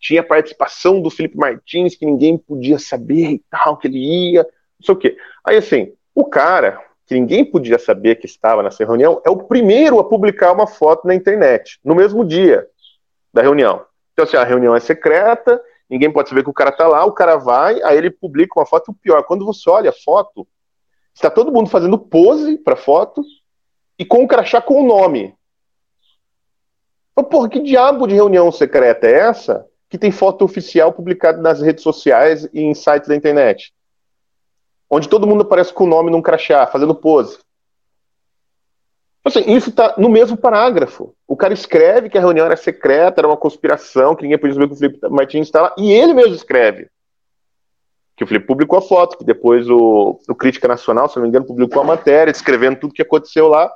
S3: tinha participação do Felipe Martins, que ninguém podia saber e tal, que ele ia, não sei o quê. Aí, assim, o cara, que ninguém podia saber que estava nessa reunião, é o primeiro a publicar uma foto na internet, no mesmo dia da reunião. Então, assim, a reunião é secreta, ninguém pode saber que o cara tá lá, o cara vai, aí ele publica uma foto, o pior, quando você olha a foto, está todo mundo fazendo pose para foto, e com o crachá com o nome. Mas, porra, que diabo de reunião secreta é essa que tem foto oficial publicada nas redes sociais e em sites da internet? Onde todo mundo aparece com o nome num crachá, fazendo pose. Assim, isso está no mesmo parágrafo. O cara escreve que a reunião era secreta, era uma conspiração, que ninguém podia saber que o Felipe Martins está lá, e ele mesmo escreve. Que o Felipe publicou a foto, que depois o, o Crítica Nacional, se não me engano, publicou a matéria, descrevendo tudo que aconteceu lá.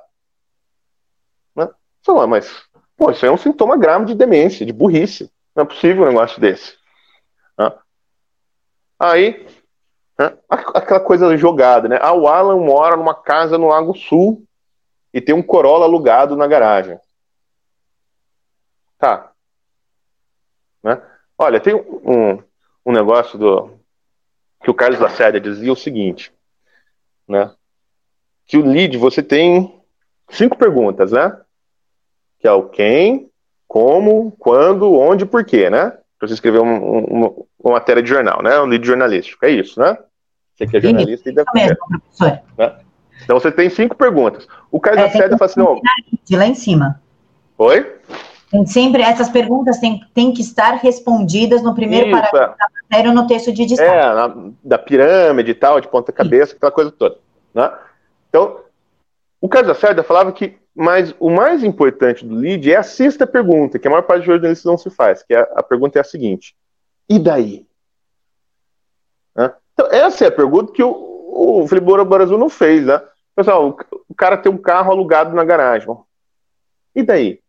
S3: Né? Fala, mas Pô, isso é um sintoma grave de demência, de burrice. Não é possível um negócio desse. Aí, aquela coisa jogada, né? Ah, o Alan mora numa casa no Lago Sul e tem um Corolla alugado na garagem. Tá. Né? Olha, tem um, um negócio do que o Carlos Lacerda dizia o seguinte, né? Que o lead você tem cinco perguntas, né? Que é o quem, como, quando, onde, por quê, né? Para você escrever um, um, uma, matéria de jornal, né? Um lead jornalístico, é isso, né? Você que é jornalista e deve mesmo, professor. Né? Então você tem cinco perguntas. O Carlos é, Lacerda fala assim, ó,
S2: de lá em cima.
S3: Oi?
S2: Sempre essas perguntas têm, têm que estar respondidas no primeiro Isso, parágrafo é. da matéria no texto de destaque.
S3: É, na, da pirâmide e tal, de ponta cabeça, aquela coisa toda. Né? Então, o caso da falava que mas o mais importante do lead é a sexta pergunta, que a maior parte dos jornalistas não se faz, que é, a pergunta é a seguinte: e daí? Né? Então, essa é a pergunta que o, o Felipe Brasil não fez, né? Pessoal, o, cara tem um carro alugado na garagem. E daí?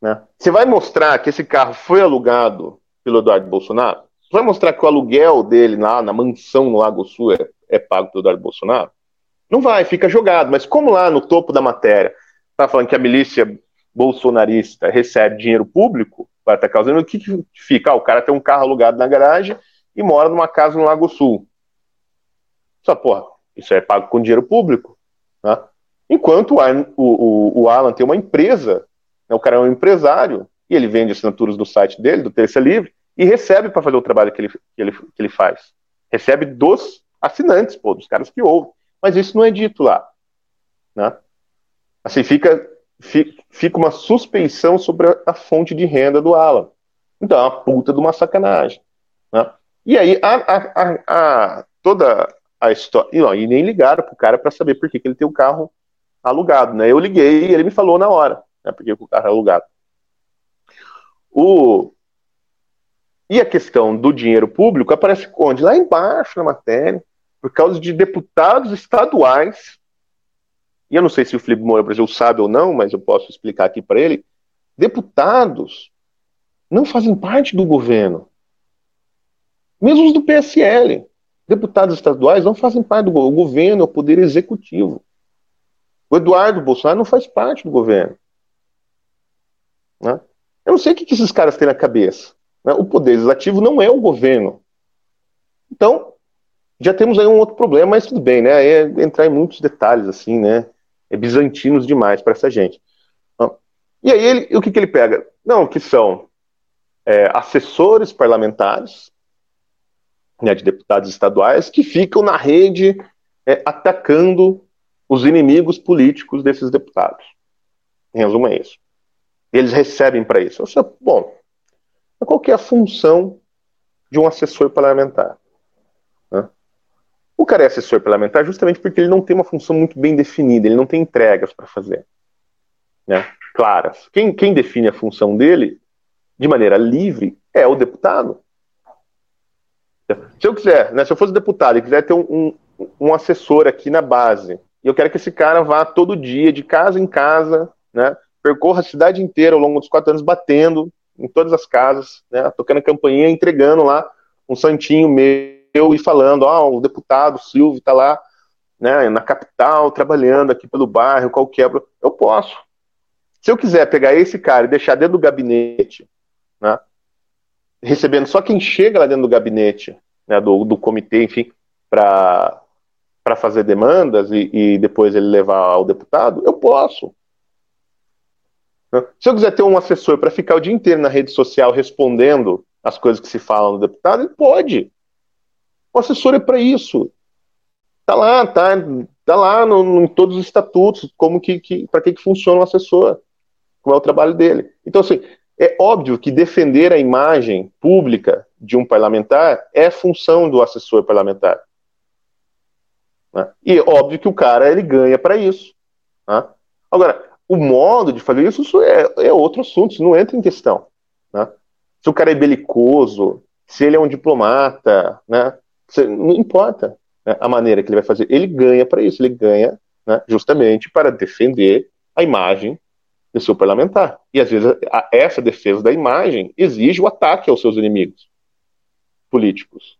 S3: Né? Você vai mostrar que esse carro foi alugado pelo Eduardo Bolsonaro? Você vai mostrar que o aluguel dele lá na mansão no Lago Sul é, é pago pelo Eduardo Bolsonaro? Não vai, fica jogado. Mas como lá no topo da matéria está falando que a milícia bolsonarista recebe dinheiro público para estar causando, o que, que fica? Ah, o cara tem um carro alugado na garagem e mora numa casa no Lago Sul. Só, porra, isso é pago com dinheiro público. Né? Enquanto o, o, o Alan tem uma empresa né, o cara é um empresário e ele vende assinaturas do site dele, do Terça Livre, e recebe para fazer o trabalho que ele, que, ele, que ele faz. Recebe dos assinantes, pô, dos caras que ouvem. Mas isso não é dito lá. Né? Assim, fica, fica uma suspeição sobre a, fonte de renda do Alan. Então, é uma puta de uma sacanagem. Né? E aí, a, a, a, toda a história. E, e nem ligaram pro cara para saber por que, que ele tem o carro alugado. Né? Eu liguei e ele me falou na hora né, porque o carro é alugado. O... E a questão do dinheiro público aparece onde? Lá embaixo na matéria, por causa de deputados estaduais. E eu não sei se o Felipe Moura Brasil sabe ou não, mas eu posso explicar aqui para ele. Deputados não fazem parte do governo. Mesmo os do PSL. Deputados estaduais não fazem parte do governo. O governo é o poder executivo. O Eduardo Bolsonaro não faz parte do governo. Né? Eu não sei o que, esses caras têm na cabeça. Né? O poder legislativo não é o governo. Então, já temos aí um outro problema, mas tudo bem, né? É entrar em muitos detalhes, assim, né? É bizantinos demais para essa gente. E aí, ele, o que, que ele pega? Não, que são é, assessores parlamentares, né, de deputados estaduais, que ficam na rede é, atacando os inimigos políticos desses deputados. Em resumo, é isso eles recebem para isso. Seja, bom, qual que é a função de um assessor parlamentar? O cara é assessor parlamentar justamente porque ele não tem uma função muito bem definida, ele não tem entregas para fazer. Né? Claras. Quem, quem define a função dele, de maneira livre, é o deputado. Se eu quiser, né, se eu fosse deputado e quiser ter um, um, um assessor aqui na base, e eu quero que esse cara vá todo dia, de casa em casa, né, percorra a cidade inteira ao longo dos quatro anos, batendo em todas as casas, né, tocando campainha, entregando lá um santinho meu e falando, ó, oh, o deputado Silvio está lá, né, na capital, trabalhando aqui pelo bairro, qual quebra, eu posso. Se eu quiser pegar esse cara e deixar dentro do gabinete, né, recebendo só quem chega lá dentro do gabinete, né, do, do comitê, enfim, para fazer demandas e, e depois ele levar ao deputado, eu posso. Se eu quiser ter um assessor para ficar o dia inteiro na rede social respondendo as coisas que se falam no deputado, ele pode. O assessor é para isso. Tá lá, tá, tá lá no, no, em todos os estatutos, como que, que para que, que funciona o assessor, qual é o trabalho dele. Então, assim, é óbvio que defender a imagem pública de um parlamentar é função do assessor parlamentar. Né? E é óbvio que o cara ele ganha para isso. Né? Agora, o modo de fazer isso, isso é, é outro assunto, isso não entra em questão. Né? Se o cara é belicoso, se ele é um diplomata, né? Não importa né, a maneira que ele vai fazer. Ele ganha para isso, ele ganha né, justamente para defender a imagem do seu parlamentar. E às vezes a, essa defesa da imagem exige o ataque aos seus inimigos políticos.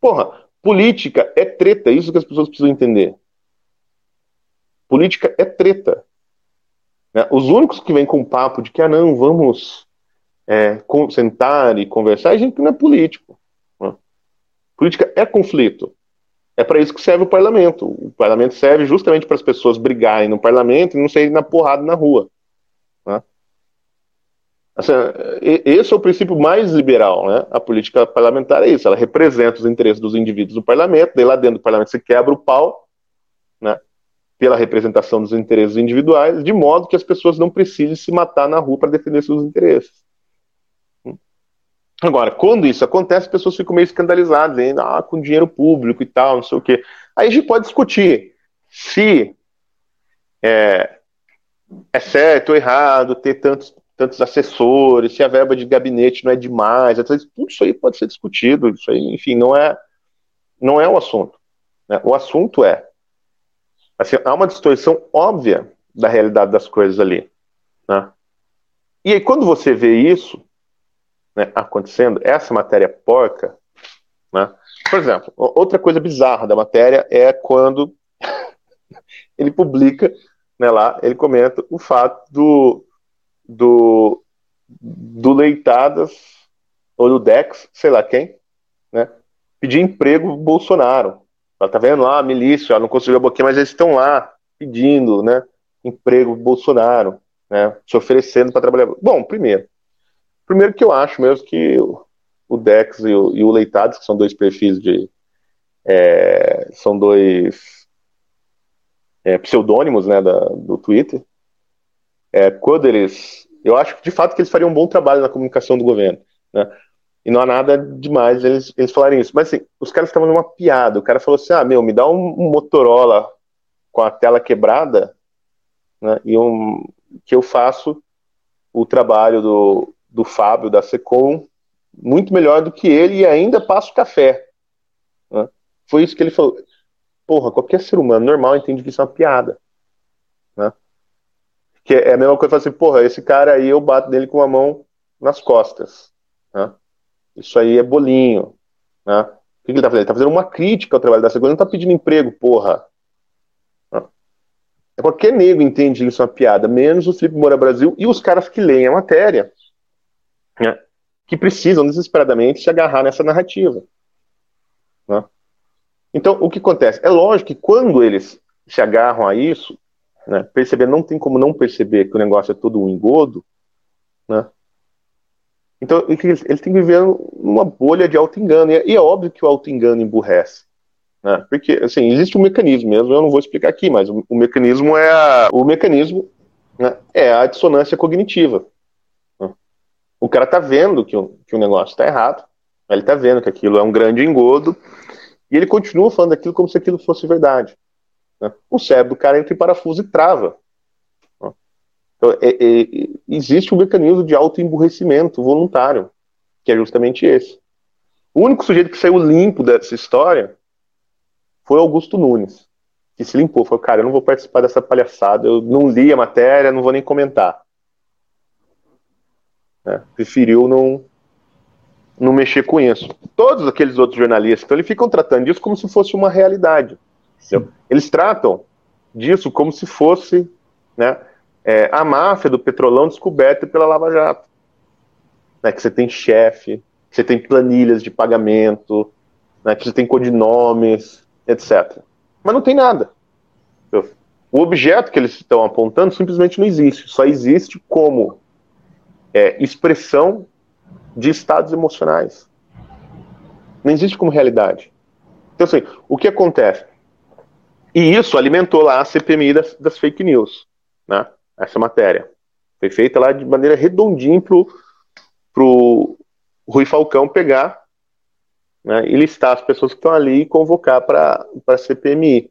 S3: Porra, política é treta, isso que as pessoas precisam entender. Política é treta. Né? Os únicos que vêm com papo de que, ah, não, vamos é, sentar e conversar, a gente não é político. Política é conflito. É para isso que serve o parlamento. O parlamento serve justamente para as pessoas brigarem no parlamento e não saírem na porrada na rua. Né? Assim, esse é o princípio mais liberal, né? A política parlamentar é isso, ela representa os interesses dos indivíduos do parlamento, daí lá dentro do parlamento você quebra o pau, né? pela representação dos interesses individuais, de modo que as pessoas não precisem se matar na rua para defender seus interesses. Agora, quando isso acontece, as pessoas ficam meio escandalizadas, ainda ah, com dinheiro público e tal, não sei o quê. Aí a gente pode discutir se é, é certo ou errado ter tantos, tantos assessores, se a verba de gabinete não é demais, tudo isso aí pode ser discutido, isso aí, enfim, não é, não é o assunto. Né? O assunto é, assim, há uma distorção óbvia da realidade das coisas ali. Né? E aí, quando você vê isso né, acontecendo, essa matéria porca, né? por exemplo, outra coisa bizarra da matéria é quando ele publica né, lá, ele comenta o fato do, do, do Leitadas, ou do Dex, sei lá quem, né, pedir emprego pro Bolsonaro. Ela tá vendo lá, a milícia, ela não conseguiu a boquinha, mas eles estão lá pedindo, né, emprego pro Bolsonaro, né, se oferecendo para trabalhar. Bom, primeiro, primeiro que eu acho mesmo que o Dex e o, e o Leitados, que são dois perfis de, é, são dois é, pseudônimos né, da, do Twitter, é, quando eles. Eu acho que de fato que eles fariam um bom trabalho na comunicação do governo. Né? E não há nada demais eles, eles falarem isso. Mas assim, os caras estavam numa piada. O cara falou assim: ah, meu, me dá um, um Motorola com a tela quebrada né, e um, que eu faço o trabalho do, do Fábio, da Secom, muito melhor do que ele e ainda passo café. Né? Foi isso que ele falou porra, qualquer ser humano normal entende que isso é uma piada. Né? Que é a mesma coisa assim, porra, esse cara aí eu bato nele com a mão nas costas. Né? Isso aí é bolinho. Né? O que, ele tá fazendo? Ele tá fazendo uma crítica ao trabalho da segurança, ele não tá pedindo emprego, porra. Né? Qualquer nego entende isso é uma piada, menos o Felipe Moura Brasil e os caras que leem a matéria, né? que precisam desesperadamente se agarrar nessa narrativa. Né? Então, o que acontece? É lógico que quando eles se agarram a isso, né, perceber, não tem como não perceber que o negócio é todo um engodo, né? Então, eles, eles têm que viver numa bolha de auto-engano. E, é, e é óbvio que o auto-engano emburrece. Né? Porque, assim, existe um mecanismo mesmo, eu não vou explicar aqui, mas o, o mecanismo é a, o mecanismo né, é a dissonância cognitiva. O cara tá vendo que o, que o negócio está errado, ele tá vendo que aquilo é um grande engodo, e ele continua falando aquilo como se aquilo fosse verdade. Né? O cérebro do cara entra em parafuso e trava. Né? Então, é, é, existe um mecanismo de autoemburrecimento voluntário, que é justamente esse. O único sujeito que saiu limpo dessa história foi Augusto Nunes, que se limpou. Falou, cara, eu não vou participar dessa palhaçada, eu não li a matéria, não vou nem comentar. É, preferiu não, não mexer com isso. Todos aqueles outros jornalistas, então, eles ficam tratando disso como se fosse uma realidade. Eles tratam disso como se fosse né, é, a máfia do petrolão descoberta pela Lava Jato. Né, que você tem chefe, que você tem planilhas de pagamento, né, que você tem codinomes, etc. Mas não tem nada. O objeto que eles estão apontando simplesmente não existe. Só existe como é, expressão de estados emocionais. Não existe como realidade. Então, assim, o que acontece? E isso alimentou lá a CPMI das, das fake news, né? Essa matéria. Foi feita lá de maneira redondinha pro, pro Rui Falcão pegar né, e listar as pessoas que estão ali e convocar para a CPMI.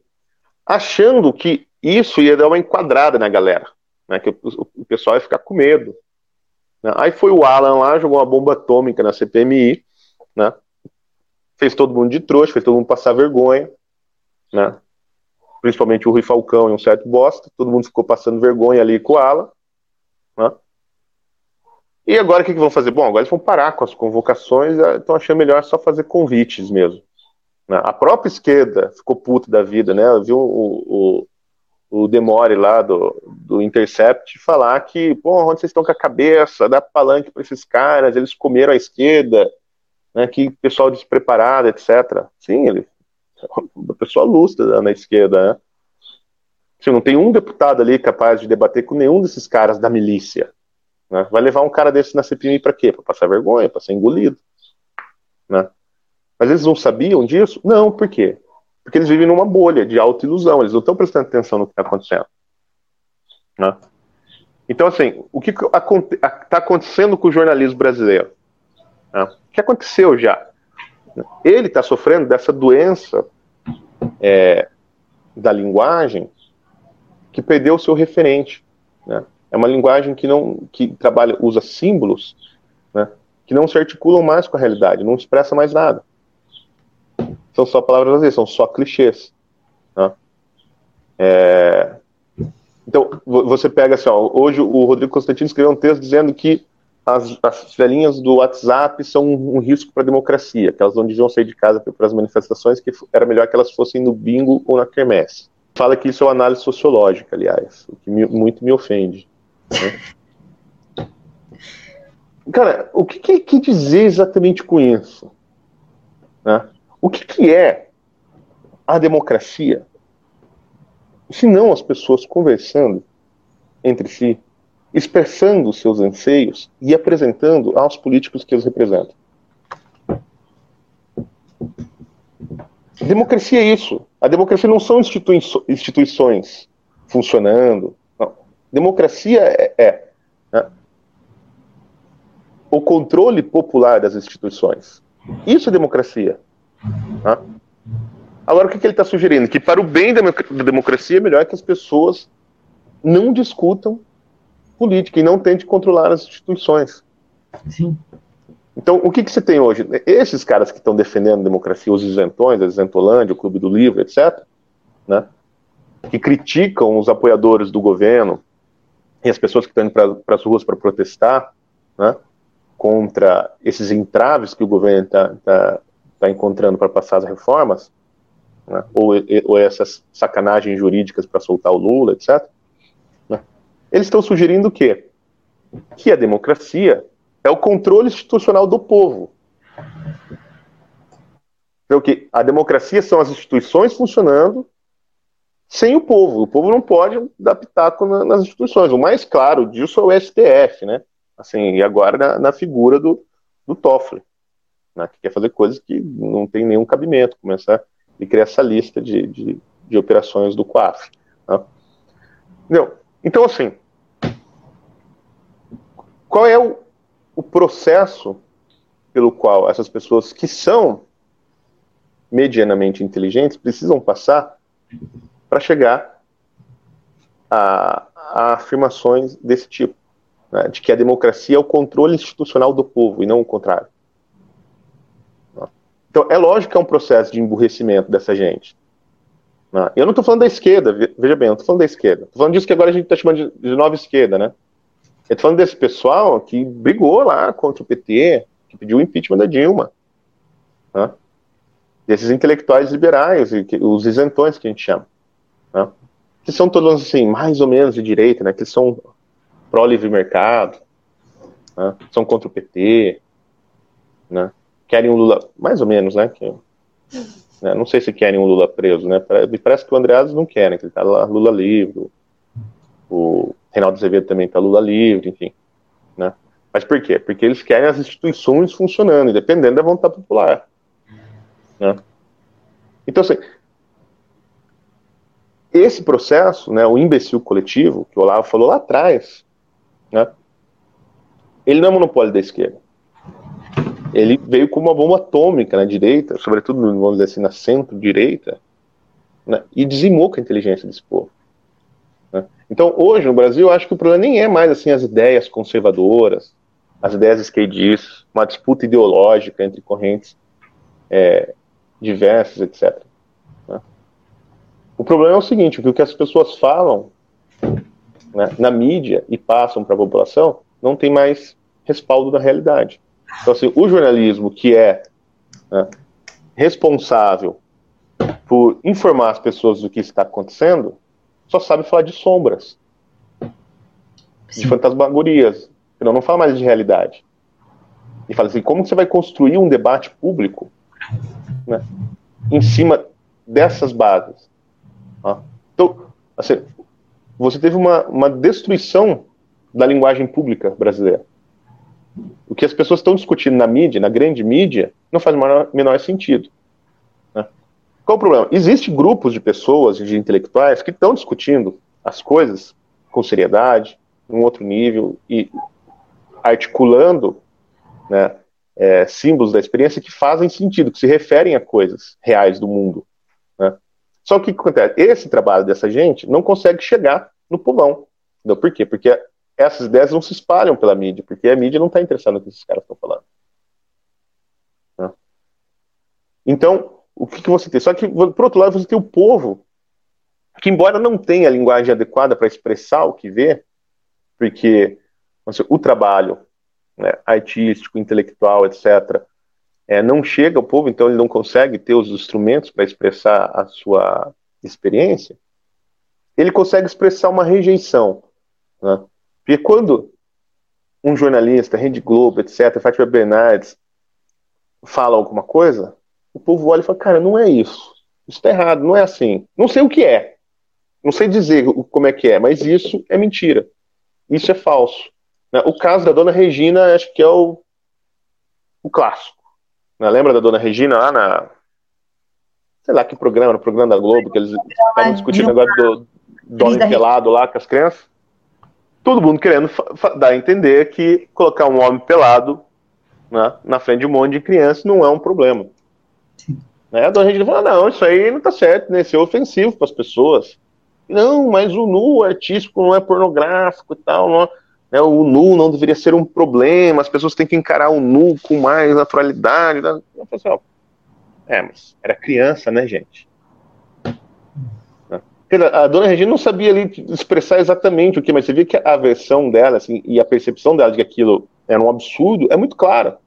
S3: Achando que isso ia dar uma enquadrada na galera, né, que o, o pessoal ia ficar com medo. Né? Aí foi o Alan lá, jogou uma bomba atômica na CPMI, né? fez todo mundo de trouxa, fez todo mundo passar vergonha, né? principalmente o Rui Falcão e um certo bosta, todo mundo ficou passando vergonha ali com o Alan. Né? E agora o que, que vão fazer? Bom, agora eles vão parar com as convocações, estão achando melhor só fazer convites mesmo. Né? A própria esquerda ficou puta da vida, né? Viu o, o, o Demore lá do, do Intercept falar que, pô, onde vocês estão com a cabeça, dá palanque para esses caras, eles comeram a esquerda, né, que pessoal despreparado, etc. Sim, ele uma pessoa lustra na esquerda, né? Assim, não tem um deputado ali capaz de debater com nenhum desses caras da milícia. Né? Vai levar um cara desse na CPMI para quê? Para passar vergonha, para ser engolido. Né? Mas eles não sabiam disso? Não, por quê? Porque eles vivem numa bolha de autoilusão, eles não estão prestando atenção no que está acontecendo. Né? Então, assim, o que está acontecendo com o jornalismo brasileiro? Né? O que aconteceu já? Ele está sofrendo dessa doença é, da linguagem que perdeu o seu referente. Né? É uma linguagem que não que trabalha, usa símbolos, né? que não se articulam mais com a realidade, não expressa mais nada. São só palavras vazias, são só clichês. Né? É... Então, você pega assim, ó, hoje o Rodrigo Constantino escreveu um texto dizendo que as, as velhinhas do WhatsApp são um, um risco para a democracia, que elas não deviam sair de casa para as manifestações, que era melhor que elas fossem no bingo ou na quermesse. Fala que isso é uma análise sociológica, aliás, o que me, muito me ofende. Né? Cara, o que, que, que, dizer exatamente com isso? Né? O que, que é a democracia? Se não as pessoas conversando entre si, expressando seus anseios e apresentando aos políticos que os representam. Democracia é isso. A democracia não são institui instituições funcionando. Não. Democracia é, é né, o controle popular das instituições. Isso é democracia. Né? Agora, o que, que ele está sugerindo? Que para o bem da democracia é melhor que as pessoas não discutam política e não tente controlar as instituições. Sim. Então, o que, que você tem hoje? Esses caras que estão defendendo a democracia, os isentões, a Isentolândia, o Clube do Livro, etc., né, que criticam os apoiadores do governo e as pessoas que estão indo para as ruas para protestar né, contra esses entraves que o governo está tá, tá encontrando para passar as reformas, né, ou, ou essas sacanagens jurídicas para soltar o Lula, etc., eles estão sugerindo o quê? Que a democracia é o controle institucional do povo. Então, que a democracia são as instituições funcionando sem o povo. O povo não pode dar pitaco nas instituições. O mais claro disso é o STF, né? Assim, e agora na, na figura do, do Toffoli, né? que quer fazer coisas que não tem nenhum cabimento, começar a criar essa lista de, de, de operações do COAF. Né? Então, assim, qual é o, o processo pelo qual essas pessoas que são medianamente inteligentes precisam passar para chegar a, a, afirmações desse tipo, né, de que a democracia é o controle institucional do povo e não o contrário. Então, é lógico que é um processo de emburrecimento dessa gente. Né. Eu não estou falando da esquerda, veja bem, eu não estou falando da esquerda. Estou falando disso que agora a gente está chamando de, de nova esquerda, né? Eu falando desse pessoal que brigou lá contra o PT, que pediu o impeachment da Dilma. Né? Desses intelectuais liberais, os isentões que a gente chama. Né? Que são todos assim, mais ou menos de direita, né? Que são pró-livre mercado, né? são contra o PT, né? Querem um Lula, mais ou menos, né? Que, né? Não sei se querem um Lula preso, né? Parece que o Andreas não quer, né? Que ele tá lá, Lula livre, o Reinaldo Azevedo também está Lula livre, enfim. Né? Mas por quê? Porque eles querem as instituições funcionando, independente da vontade popular. Né? Então, assim, esse processo, né, o imbecil coletivo, que o Olavo falou lá atrás, né, ele não é monopólio da esquerda. Ele veio como uma bomba atômica na direita, sobretudo, vamos dizer assim, na centro-direita, né, e dizimou com a inteligência desse povo. Né? Então, hoje no Brasil, eu acho que o problema nem é mais assim as ideias conservadoras, as ideias esquerdistas, uma disputa ideológica entre correntes é, diversas, etc. Né? O problema é o seguinte: o que as pessoas falam né, na mídia e passam para a população não tem mais respaldo da realidade. Então, assim, o jornalismo que é né, responsável por informar as pessoas do que está acontecendo só sabe falar de sombras, Sim. de fantasmagorias, senão não fala mais de realidade. E fala assim, como você vai construir um debate público né, em cima dessas bases? Tá? Então, assim, você teve uma, uma destruição da linguagem pública brasileira. O que as pessoas estão discutindo na mídia, na grande mídia, não faz o menor, menor sentido. Né? Qual o problema? Existem grupos de pessoas, de intelectuais, que estão discutindo as coisas com seriedade, num outro nível, e articulando né, é, símbolos da experiência que fazem sentido, que se referem a coisas reais do mundo. Né? Só que o que acontece? Esse trabalho dessa gente não consegue chegar no povão. Entendeu? Por quê? Porque essas ideias não se espalham pela mídia, porque a mídia não está interessada no que esses caras estão falando. Né? Então, o que, que, você tem? Só que, por outro lado, você tem o povo, que embora não tenha a linguagem adequada para expressar o que vê, porque o trabalho né, artístico, intelectual, etc., é, não chega ao povo, então ele não consegue ter os instrumentos para expressar a sua experiência, ele consegue expressar uma rejeição. Né? Porque quando um jornalista, Rede Globo, etc., Fátima Bernardes, fala alguma coisa, o povo olha e fala, cara, não é isso. Isso está errado, não é assim. Não sei o que é. Não sei dizer como é que é, mas isso é mentira. Isso é falso. Né? O caso da dona Regina, acho que é o, o clássico. Né? Lembra da dona Regina lá na. Sei lá que programa, no programa da Globo, que eles estavam discutindo o negócio do, do homem pelado lá com as crianças? Todo mundo querendo dar a entender que colocar um homem pelado né, na frente de um monte de crianças não é um problema. Né? A dona Regina fala: não, isso aí não tá certo, né? Isso é ofensivo para as pessoas. Não, mas o nu artístico não é pornográfico e tal. Não, né, o nu não deveria ser um problema, as pessoas têm que encarar o nu com mais naturalidade. Né? Eu falei assim, ó, é, mas era criança, né, gente? A dona Regina não sabia ali expressar exatamente o que, mas você via que a versão dela assim, e a percepção dela de que aquilo era um absurdo é muito clara.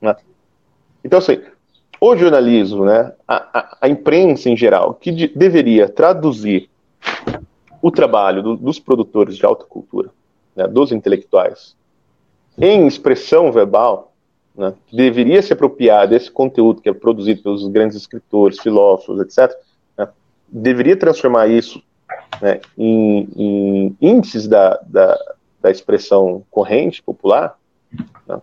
S3: Né? Então, assim, o jornalismo, né, a, a, a imprensa em geral, que de, deveria traduzir o trabalho do, dos produtores de alta cultura, né, dos intelectuais, em expressão verbal, né, deveria se apropriar desse conteúdo que é produzido pelos grandes escritores, filósofos, etc., deveria transformar isso né, em, em, índices da, da, da, expressão corrente, popular, né,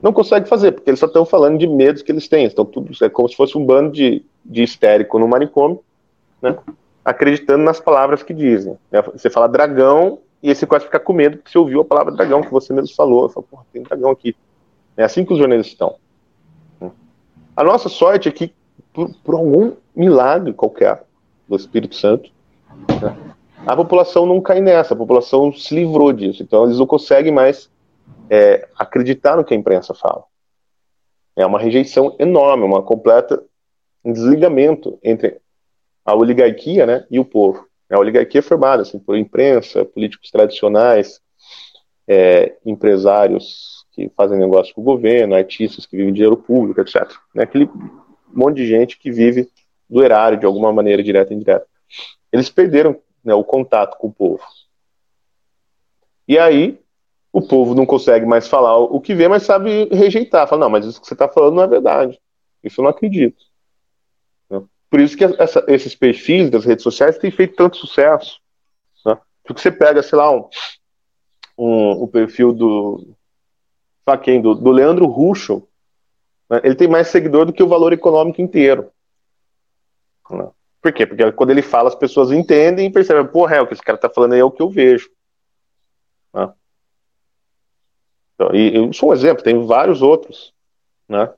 S3: não consegue fazer, porque eles só estão falando de medos que eles têm. Estão tudo, é como se fosse um bando de, de histérico no manicômio, né, acreditando nas palavras que dizem. Né. Você fala dragão e esse quase fica com medo porque você ouviu a palavra dragão que você mesmo falou. Fala, porra, tem dragão aqui. É assim que os jornalistas estão. A nossa sorte é que, por, por algum milagre qualquer do Espírito Santo, a população não cai nessa, a população se livrou disso. Então eles não conseguem mais é, acreditar no que a imprensa fala. É uma rejeição enorme, uma completa um desligamento entre a oligarquia né, e o povo. A oligarquia é formada assim, por imprensa, políticos tradicionais, é, empresários que fazem negócio com o governo, artistas que vivem dinheiro público, etc. Né, aquele monte de gente que vive do erário de alguma maneira, direta ou indireta. Eles perderam né, o contato com o povo. E aí, o povo não consegue mais falar o que vê, mas sabe rejeitar. Fala, não, mas isso que você está falando não é verdade. Isso eu não acredito. Por isso que essa, esses perfis das redes sociais têm feito tanto sucesso. Né? Porque você pega, sei lá, um, um, o perfil do. Quem, do, do Leandro Russo, né? ele tem mais seguidor do que o valor econômico inteiro. Né? Por quê? Porque quando ele fala, as pessoas entendem e percebem, porra, é, o que esse cara está falando aí é o que eu vejo. Né? Então, e eu sou um exemplo, tem vários outros. Né?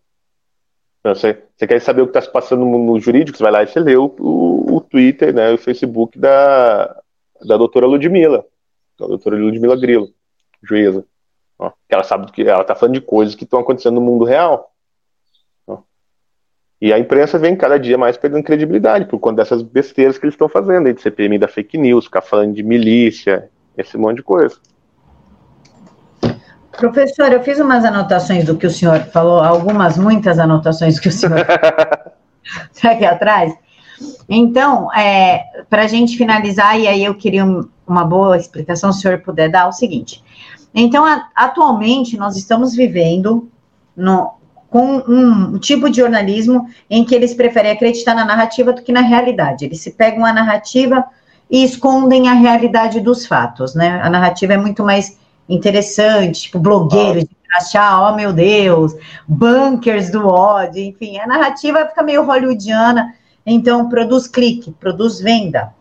S3: Você, você quer saber o que está se passando no, jurídico, você vai lá e você lê o, o, o Twitter, né, o Facebook da, da doutora Ludmilla, da doutora Ludmilla Grilo, juíza. Ó, que ela sabe que ela está falando de coisas que estão acontecendo no mundo real. E a imprensa vem cada dia mais perdendo credibilidade por conta dessas besteiras que eles estão fazendo, aí de CPMI da fake news, ficar falando de milícia, esse monte de coisa.
S2: Professor, eu fiz umas anotações do que o senhor falou, algumas, muitas anotações que o senhor está aqui atrás. Então, é, para a gente finalizar, e aí eu queria uma boa explicação, se o senhor puder dar, o seguinte. Então, a, atualmente, nós estamos vivendo no, com um, tipo de jornalismo em que eles preferem acreditar na narrativa do que na realidade. Eles se pegam a narrativa e escondem a realidade dos fatos, né? A narrativa é muito mais interessante, tipo blogueiros de achar, oh meu Deus, bunkers do ódio, enfim, a narrativa fica meio hollywoodiana, então produz clique, produz venda.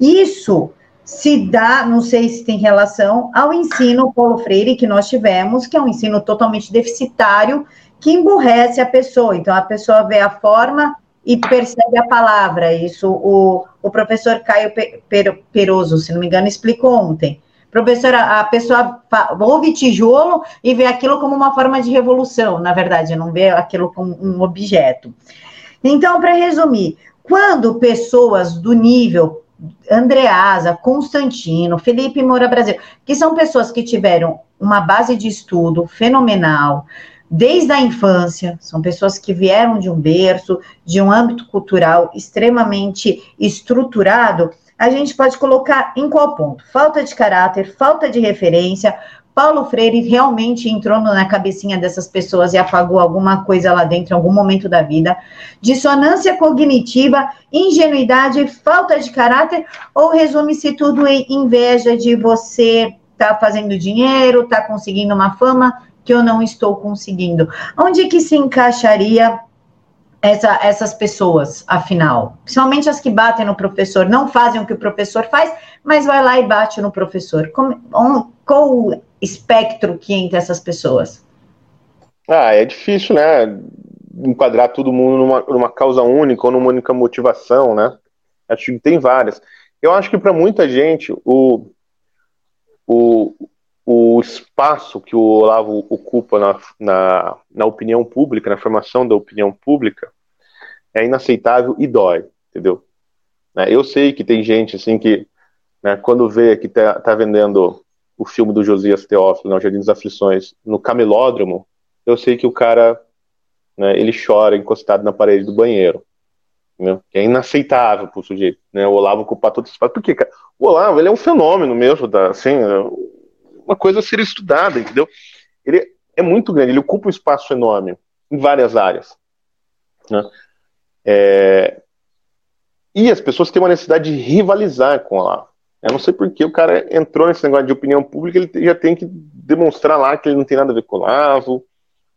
S2: Isso se dá, não sei se tem relação, ao ensino Paulo Freire que nós tivemos, que é um ensino totalmente deficitário, que emburrece a pessoa. Então, a pessoa vê a forma e percebe a palavra. Isso o, o professor Caio Peroso, se não me engano, explicou ontem. Professora, a pessoa ouve tijolo e vê aquilo como uma forma de revolução, na verdade, não vê aquilo como um objeto. Então, para resumir, quando pessoas do nível Andreasa, Constantino, Felipe Moura Brasil, que são pessoas que tiveram uma base de estudo fenomenal, desde a infância, são pessoas que vieram de um berço, de um âmbito cultural extremamente estruturado, a gente pode colocar em qual ponto? Falta de caráter, falta de referência. Paulo Freire realmente entrou na cabecinha dessas pessoas e apagou alguma coisa lá dentro em algum momento da vida. Dissonância cognitiva, ingenuidade, falta de caráter, ou resume-se tudo em inveja de você estar tá fazendo dinheiro, tá conseguindo uma fama que eu não estou conseguindo? Onde que se encaixaria essa, essas pessoas, afinal? Principalmente as que batem no professor, não fazem o que o professor faz, mas vai lá e bate no professor. Como, qual o espectro que entra essas pessoas?
S3: Ah, é difícil, né? Enquadrar todo mundo numa, numa causa única ou numa única motivação, né? Acho que tem várias. Eu acho que para muita gente o, o, o espaço que o Olavo ocupa na, na, na, opinião pública, na formação da opinião pública, é inaceitável e dói, entendeu? Né, eu sei que tem gente assim que, né, quando vê que tá, tá vendendo o filme do Josias Teófilo, no Jardim das Aflições, no camelódromo, eu sei que o cara, né, ele chora encostado na parede do banheiro. Né, é inaceitável para o sujeito, né, o Olavo ocupar todo esse espaço. Por quê, cara? O Olavo, ele é um fenômeno mesmo, da, assim, uma coisa a ser estudada, entendeu? Ele é muito grande, ele ocupa um espaço enorme em várias áreas. Né? É... E as pessoas têm uma necessidade de rivalizar com Olavo. Eu não sei por que o cara entrou nesse negócio de opinião pública, ele já tem que demonstrar lá que ele não tem nada a ver com o Olavo,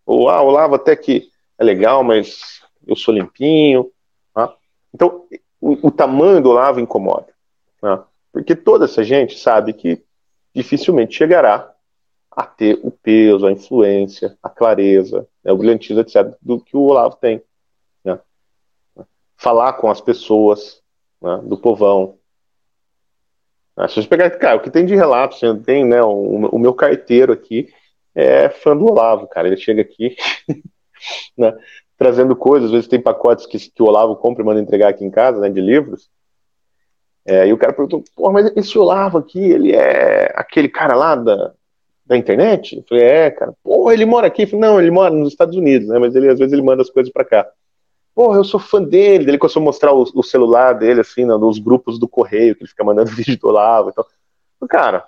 S3: ou, ah, o Olavo até que é legal, mas eu sou limpinho. Tá? Então, o, o, tamanho do Olavo incomoda. Tá? Porque toda essa gente sabe que dificilmente chegará a ter o peso, a influência, a clareza, né, o brilhantismo, etc., do que o Olavo tem. Né? Falar com as pessoas né, do povão. Né? Se você pegar, cara, o que tem de relatos, tem, né, o, o, meu carteiro aqui é fã do Olavo, cara, ele chega aqui, né, trazendo coisas, às vezes tem pacotes que, que o Olavo compra e manda entregar aqui em casa, né, de livros, é, e o cara perguntou, pô, mas esse Olavo aqui, ele é aquele cara lá da, da internet? Eu falei, é, cara. Pô, ele mora aqui? Falei, não, ele mora nos Estados Unidos, né? Mas ele, às vezes, ele manda as coisas para cá. Pô, eu sou fã dele. Ele começou a mostrar o, o celular dele, assim, nos grupos do correio, que ele fica mandando vídeo do Olavo e tal. Cara,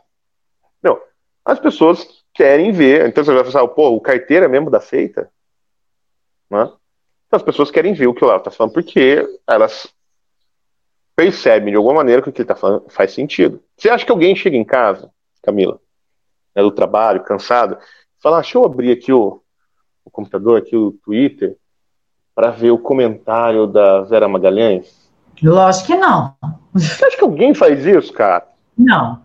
S3: não, as pessoas querem ver. Então você vai falar, pô, o carteira é mesmo da feita? Né? Então as pessoas querem ver o que o Olavo tá falando, porque elas percebem de alguma maneira que o que ele está falando faz sentido. Você acha que alguém chega em casa, Camila, né, do trabalho, cansado, fala, ah, deixa eu abrir aqui o, o computador, aqui o Twitter, para ver o comentário da Vera Magalhães?
S2: Lógico que não.
S3: Você acha que alguém faz isso, cara?
S2: Não.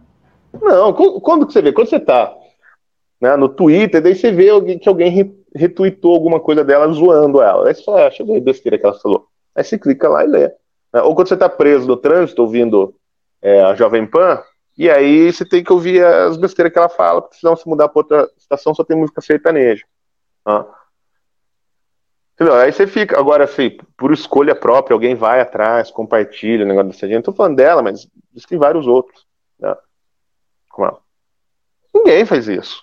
S3: Não, quando que você vê? Quando você tá né, no Twitter, daí você vê que alguém retweetou alguma coisa dela zoando ela. Aí você fala, ah, deixa eu ver a besteira que ela falou. Aí você clica lá e lê. Né? Ou quando você está preso no trânsito ouvindo é, a Jovem Pan, e aí você tem que ouvir as besteiras que ela fala, porque senão se mudar para outra estação só tem música sertaneja. Tá? Entendeu? Aí você fica, agora assim, por escolha própria, alguém vai atrás, compartilha o negócio dessa gente. Não tô falando dela, mas diz que vários outros. Né? Ninguém faz isso.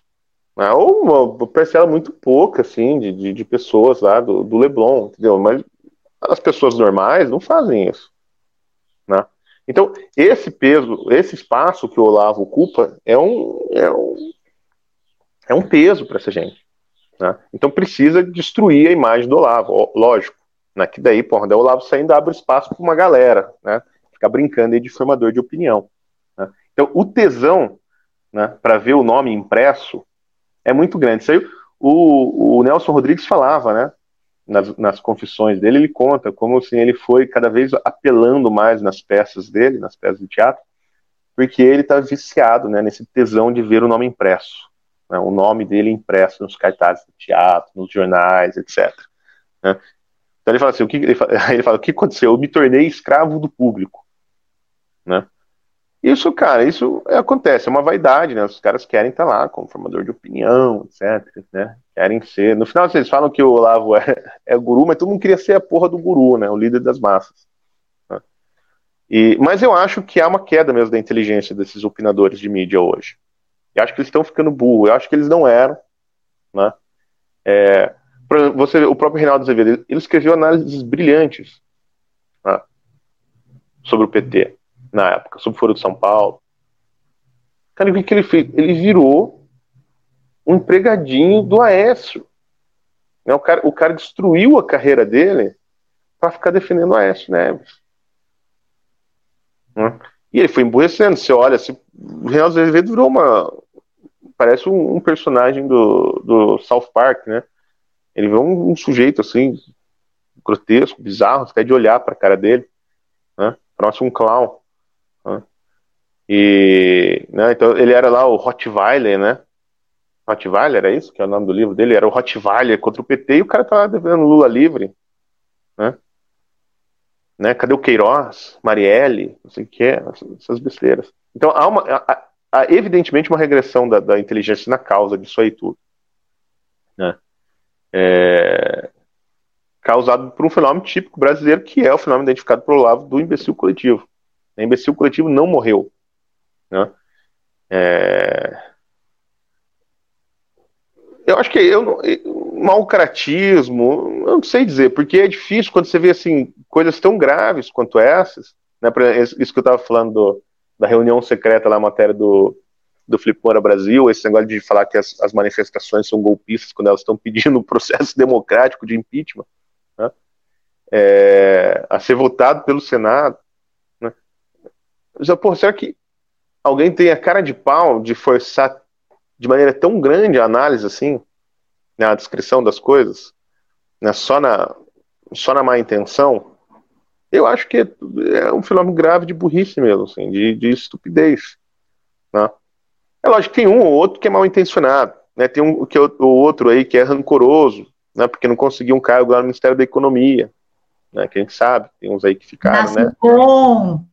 S3: Né? Ou uma parcela muito pouca, assim, de, de, de pessoas lá do, do Leblon, entendeu? Mas as pessoas normais não fazem isso. Né? Então, esse peso, esse espaço que o Olavo ocupa é um, é um, é um peso para essa gente. Né? Então, precisa destruir a imagem do Olavo, lógico. Né? Que daí, porra, daí o Olavo saindo abre espaço para uma galera, né? ficar brincando aí de formador de opinião. Né? Então, o tesão né, para ver o nome impresso é muito grande. Isso aí, o, o Nelson Rodrigues falava, né? Nas, nas confissões dele, ele conta como assim, ele foi cada vez apelando mais nas peças dele, nas peças de teatro, porque ele está viciado né, nesse tesão de ver o nome impresso, né, o nome dele impresso nos cartazes do teatro, nos jornais, etc. Né? Então ele fala assim, o que ele fala, ele fala, o que aconteceu? Eu me tornei escravo do público, né? Isso, cara, isso acontece, é uma vaidade, né? Os caras querem estar lá como formador de opinião, etc, né? Querem ser. No final, vocês falam que o Olavo é, é guru, mas todo mundo queria ser a porra do guru, né? O líder das massas. Né? E, mas eu acho que há uma queda mesmo da inteligência desses opinadores de mídia hoje. Eu acho que eles estão ficando burros. Eu acho que eles não eram, né? É, você, o próprio Reinaldo Azevedo, ele escreveu análises brilhantes né? sobre o PT na época, sobre o Foro de São Paulo. Cara, o que, que ele fez? Ele virou um empregadinho do Aécio. Né? O, cara, o cara destruiu a carreira dele para ficar defendendo o Aécio Neves. Né? E ele foi emburrecendo. Você olha, se, o Reinaldo Azevedo virou uma. Parece um, um, personagem do, do South Park, né? Ele virou um, um sujeito assim, grotesco, bizarro, até de olhar para a cara dele. Né? Parece um clown. Né? E, né, então ele era lá o Rottweiler, né? Rottweiler, era isso que é o nome do livro dele? Era o Rottweiler contra o PT e o cara tá lá devendo Lula livre, né? né? Cadê o Queiroz, Marielle, não sei o que, essas besteiras. Então há, uma, há, há evidentemente uma regressão da, da, inteligência na causa disso aí tudo, né? É, causado por um fenômeno típico brasileiro que é o fenômeno identificado pelo Olavo do imbecil coletivo. O imbecil coletivo não morreu. Né? É... Eu acho que eu, malcaratismo, eu não sei dizer, porque é difícil quando você vê assim coisas tão graves quanto essas, né? Isso que eu estava falando do, da reunião secreta lá, a matéria do, do Felipe Moura Brasil, esse negócio de falar que as, as manifestações são golpistas quando elas estão pedindo um processo democrático de impeachment, né? é, a ser votado pelo Senado. Já, pô, será que alguém tem a cara de pau de forçar de maneira tão grande a análise assim, né, a descrição das coisas, né, só, na, só na má intenção? Eu acho que é um fenômeno grave de burrice mesmo, assim, de, de estupidez. Né? É lógico que tem um ou outro que é mal intencionado, né? tem um que é o, outro aí que é rancoroso, né, porque não conseguiu um cargo lá no Ministério da Economia, né, que a gente sabe, tem uns aí que ficaram, Nasce né?
S2: Bom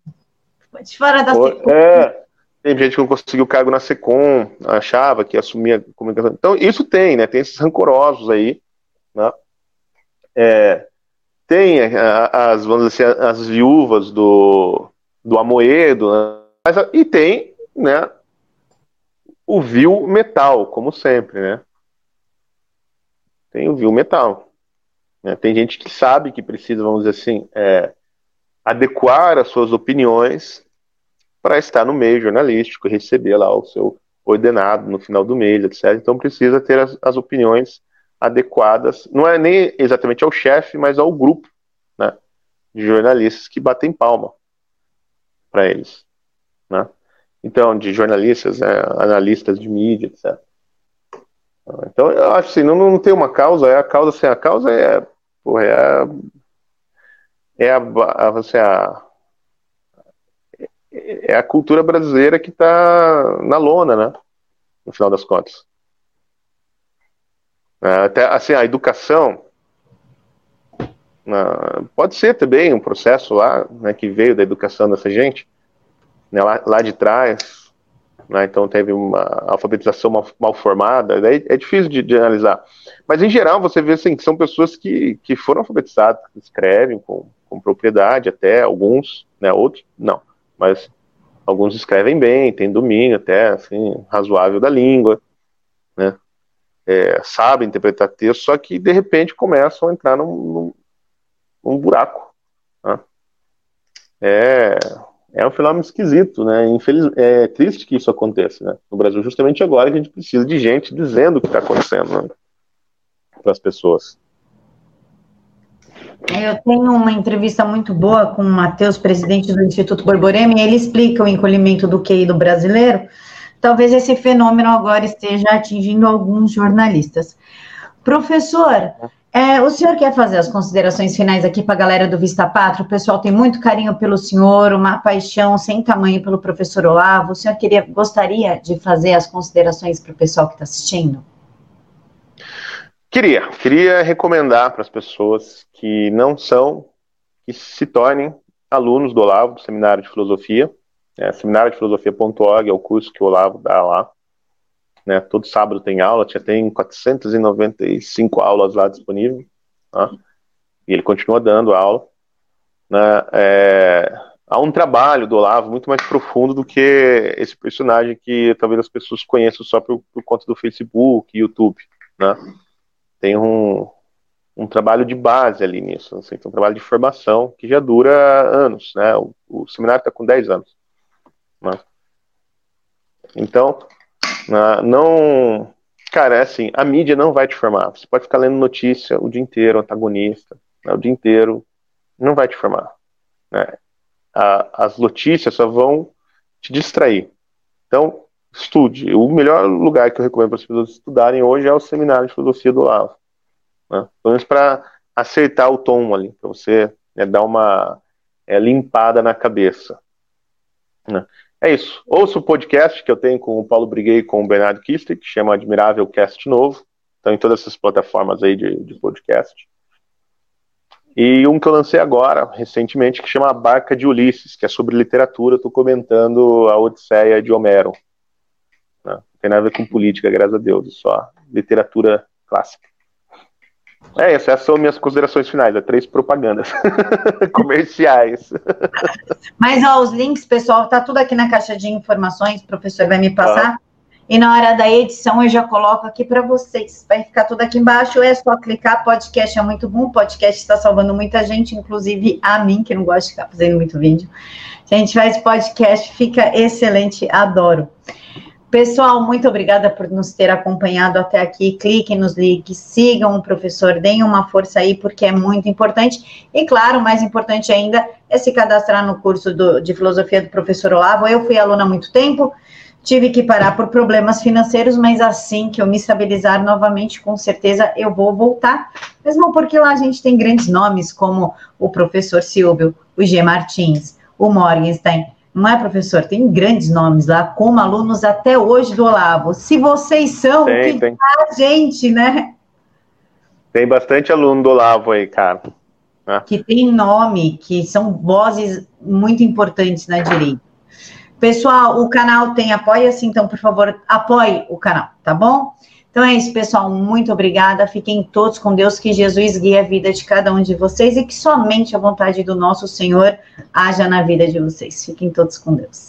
S2: fora da
S3: Secom. É, tem gente que não conseguiu cargo na Secom, achava que assumia comunicação. Então, isso tem, né? Tem esses rancorosos aí, né? É, tem as, vamos dizer assim, as viúvas do, do Amoedo, né? Mas, e tem, né, o vil metal, como sempre, né? Tem o vil metal. Né? Tem gente que sabe que precisa, vamos dizer assim, é, adequar as suas opiniões para estar no meio jornalístico e receber lá o seu ordenado no final do mês, etc. Então precisa ter as, as opiniões adequadas, não é nem exatamente ao chefe, mas ao grupo né, de jornalistas que batem palma para eles. Né? Então, de jornalistas, é, analistas de mídia, etc. Então, eu acho assim, não, não tem uma causa, é a causa sem a causa é, porra, é é a, assim, a, é a cultura brasileira que está na lona, né? No final das contas. É, até assim, a educação uh, pode ser também um processo lá, né, que veio da educação dessa gente, né, lá, lá de trás, né, então teve uma alfabetização mal, mal formada, daí é difícil de, de, analisar. Mas em geral você vê assim, que são pessoas que, que foram alfabetizadas, que escrevem com, com propriedade até, alguns, né, outros não, mas alguns escrevem bem, têm domínio até, assim, razoável da língua, né, é, sabem interpretar texto, só que de repente começam a entrar num, num, num buraco. Né? É, é um fenômeno esquisito, né? Infeliz, é triste que isso aconteça, né? No Brasil, justamente agora que a gente precisa de gente dizendo o que está acontecendo né? para as pessoas.
S2: Eu tenho uma entrevista muito boa com o Matheus, presidente do Instituto Borborema, e ele explica o encolhimento do QI do brasileiro. Talvez esse fenômeno agora esteja atingindo alguns jornalistas. Professor, É, o senhor quer fazer as considerações finais aqui para a galera do Vista Pátria? O pessoal tem muito carinho pelo senhor, uma paixão sem tamanho pelo professor Olavo. O senhor queria, gostaria de fazer as considerações para o pessoal que está assistindo?
S3: Queria. Queria recomendar para as pessoas que não são, que se tornem alunos do Olavo, do Seminário de Filosofia. É, Seminário de Filosofia.org é o curso que o Olavo dá lá. Né? Todo sábado tem aula, já tem 495 aulas lá disponíveis, tá? e ele continua dando aula. Né? É, há um trabalho do Olavo muito mais profundo do que esse personagem que talvez as pessoas conheçam só por, por conta do Facebook, YouTube. Né? Tem um, um trabalho de base ali nisso, assim, um trabalho de formação que já dura anos. Né? O, o seminário está com 10 anos. Né? Então, não. Cara, é assim, a mídia não vai te formar. Você pode ficar lendo notícia o dia inteiro, antagonista, né, o dia inteiro, não vai te formar. Né? A, as notícias só vão te distrair. Então, estude. O melhor lugar que eu recomendo para as pessoas estudarem hoje é o seminário de filosofia do Olavo. Né? Pelo menos para acertar o tom ali, para você né, dar uma é, limpada na cabeça. Né? É isso. Ouça o podcast que eu tenho com o Paulo Briguei e com o Bernardo Kister, que chama Admirável Cast Novo. Estão em todas essas plataformas aí de, de podcast. E um que eu lancei agora, recentemente, que chama A Barca de Ulisses, que é sobre literatura. Estou comentando a Odisseia de Homero. Não tem nada a ver com política, graças a Deus, é só literatura clássica. É essas são minhas considerações finais, é três propagandas comerciais.
S2: Mas ó, os links, pessoal, tá tudo aqui na caixa de informações, o professor vai me passar. Ah. E na hora da edição eu já coloco aqui para vocês. Vai ficar tudo aqui embaixo, é só clicar. Podcast é muito bom, podcast está salvando muita gente, inclusive a mim, que não gosta de ficar fazendo muito vídeo. Gente faz podcast, fica excelente, adoro. Pessoal, muito obrigada por nos ter acompanhado até aqui. Cliquem nos links, sigam o professor, deem uma força aí, porque é muito importante. E, claro, mais importante ainda é se cadastrar no curso do, de filosofia do professor Olavo. Eu fui aluna há muito tempo, tive que parar por problemas financeiros, mas assim que eu me estabilizar novamente, com certeza eu vou voltar. Mesmo porque lá a gente tem grandes nomes, como o professor Silvio, o G. Martins, o Morgenstein não é, professor? Tem grandes nomes lá, como alunos até hoje do Olavo. Se vocês são, tem, que tem. a gente, né?
S3: Tem bastante aluno do Olavo aí, cara.
S2: Ah. Que tem nome, que são vozes muito importantes na direita. Pessoal, o canal tem apoia-se, então, por favor, apoie o canal, tá bom? Então é isso, pessoal. Muito obrigada. Fiquem todos com Deus. Que Jesus guie a vida de cada um de vocês e que somente a vontade do nosso Senhor haja na vida de vocês. Fiquem todos com Deus.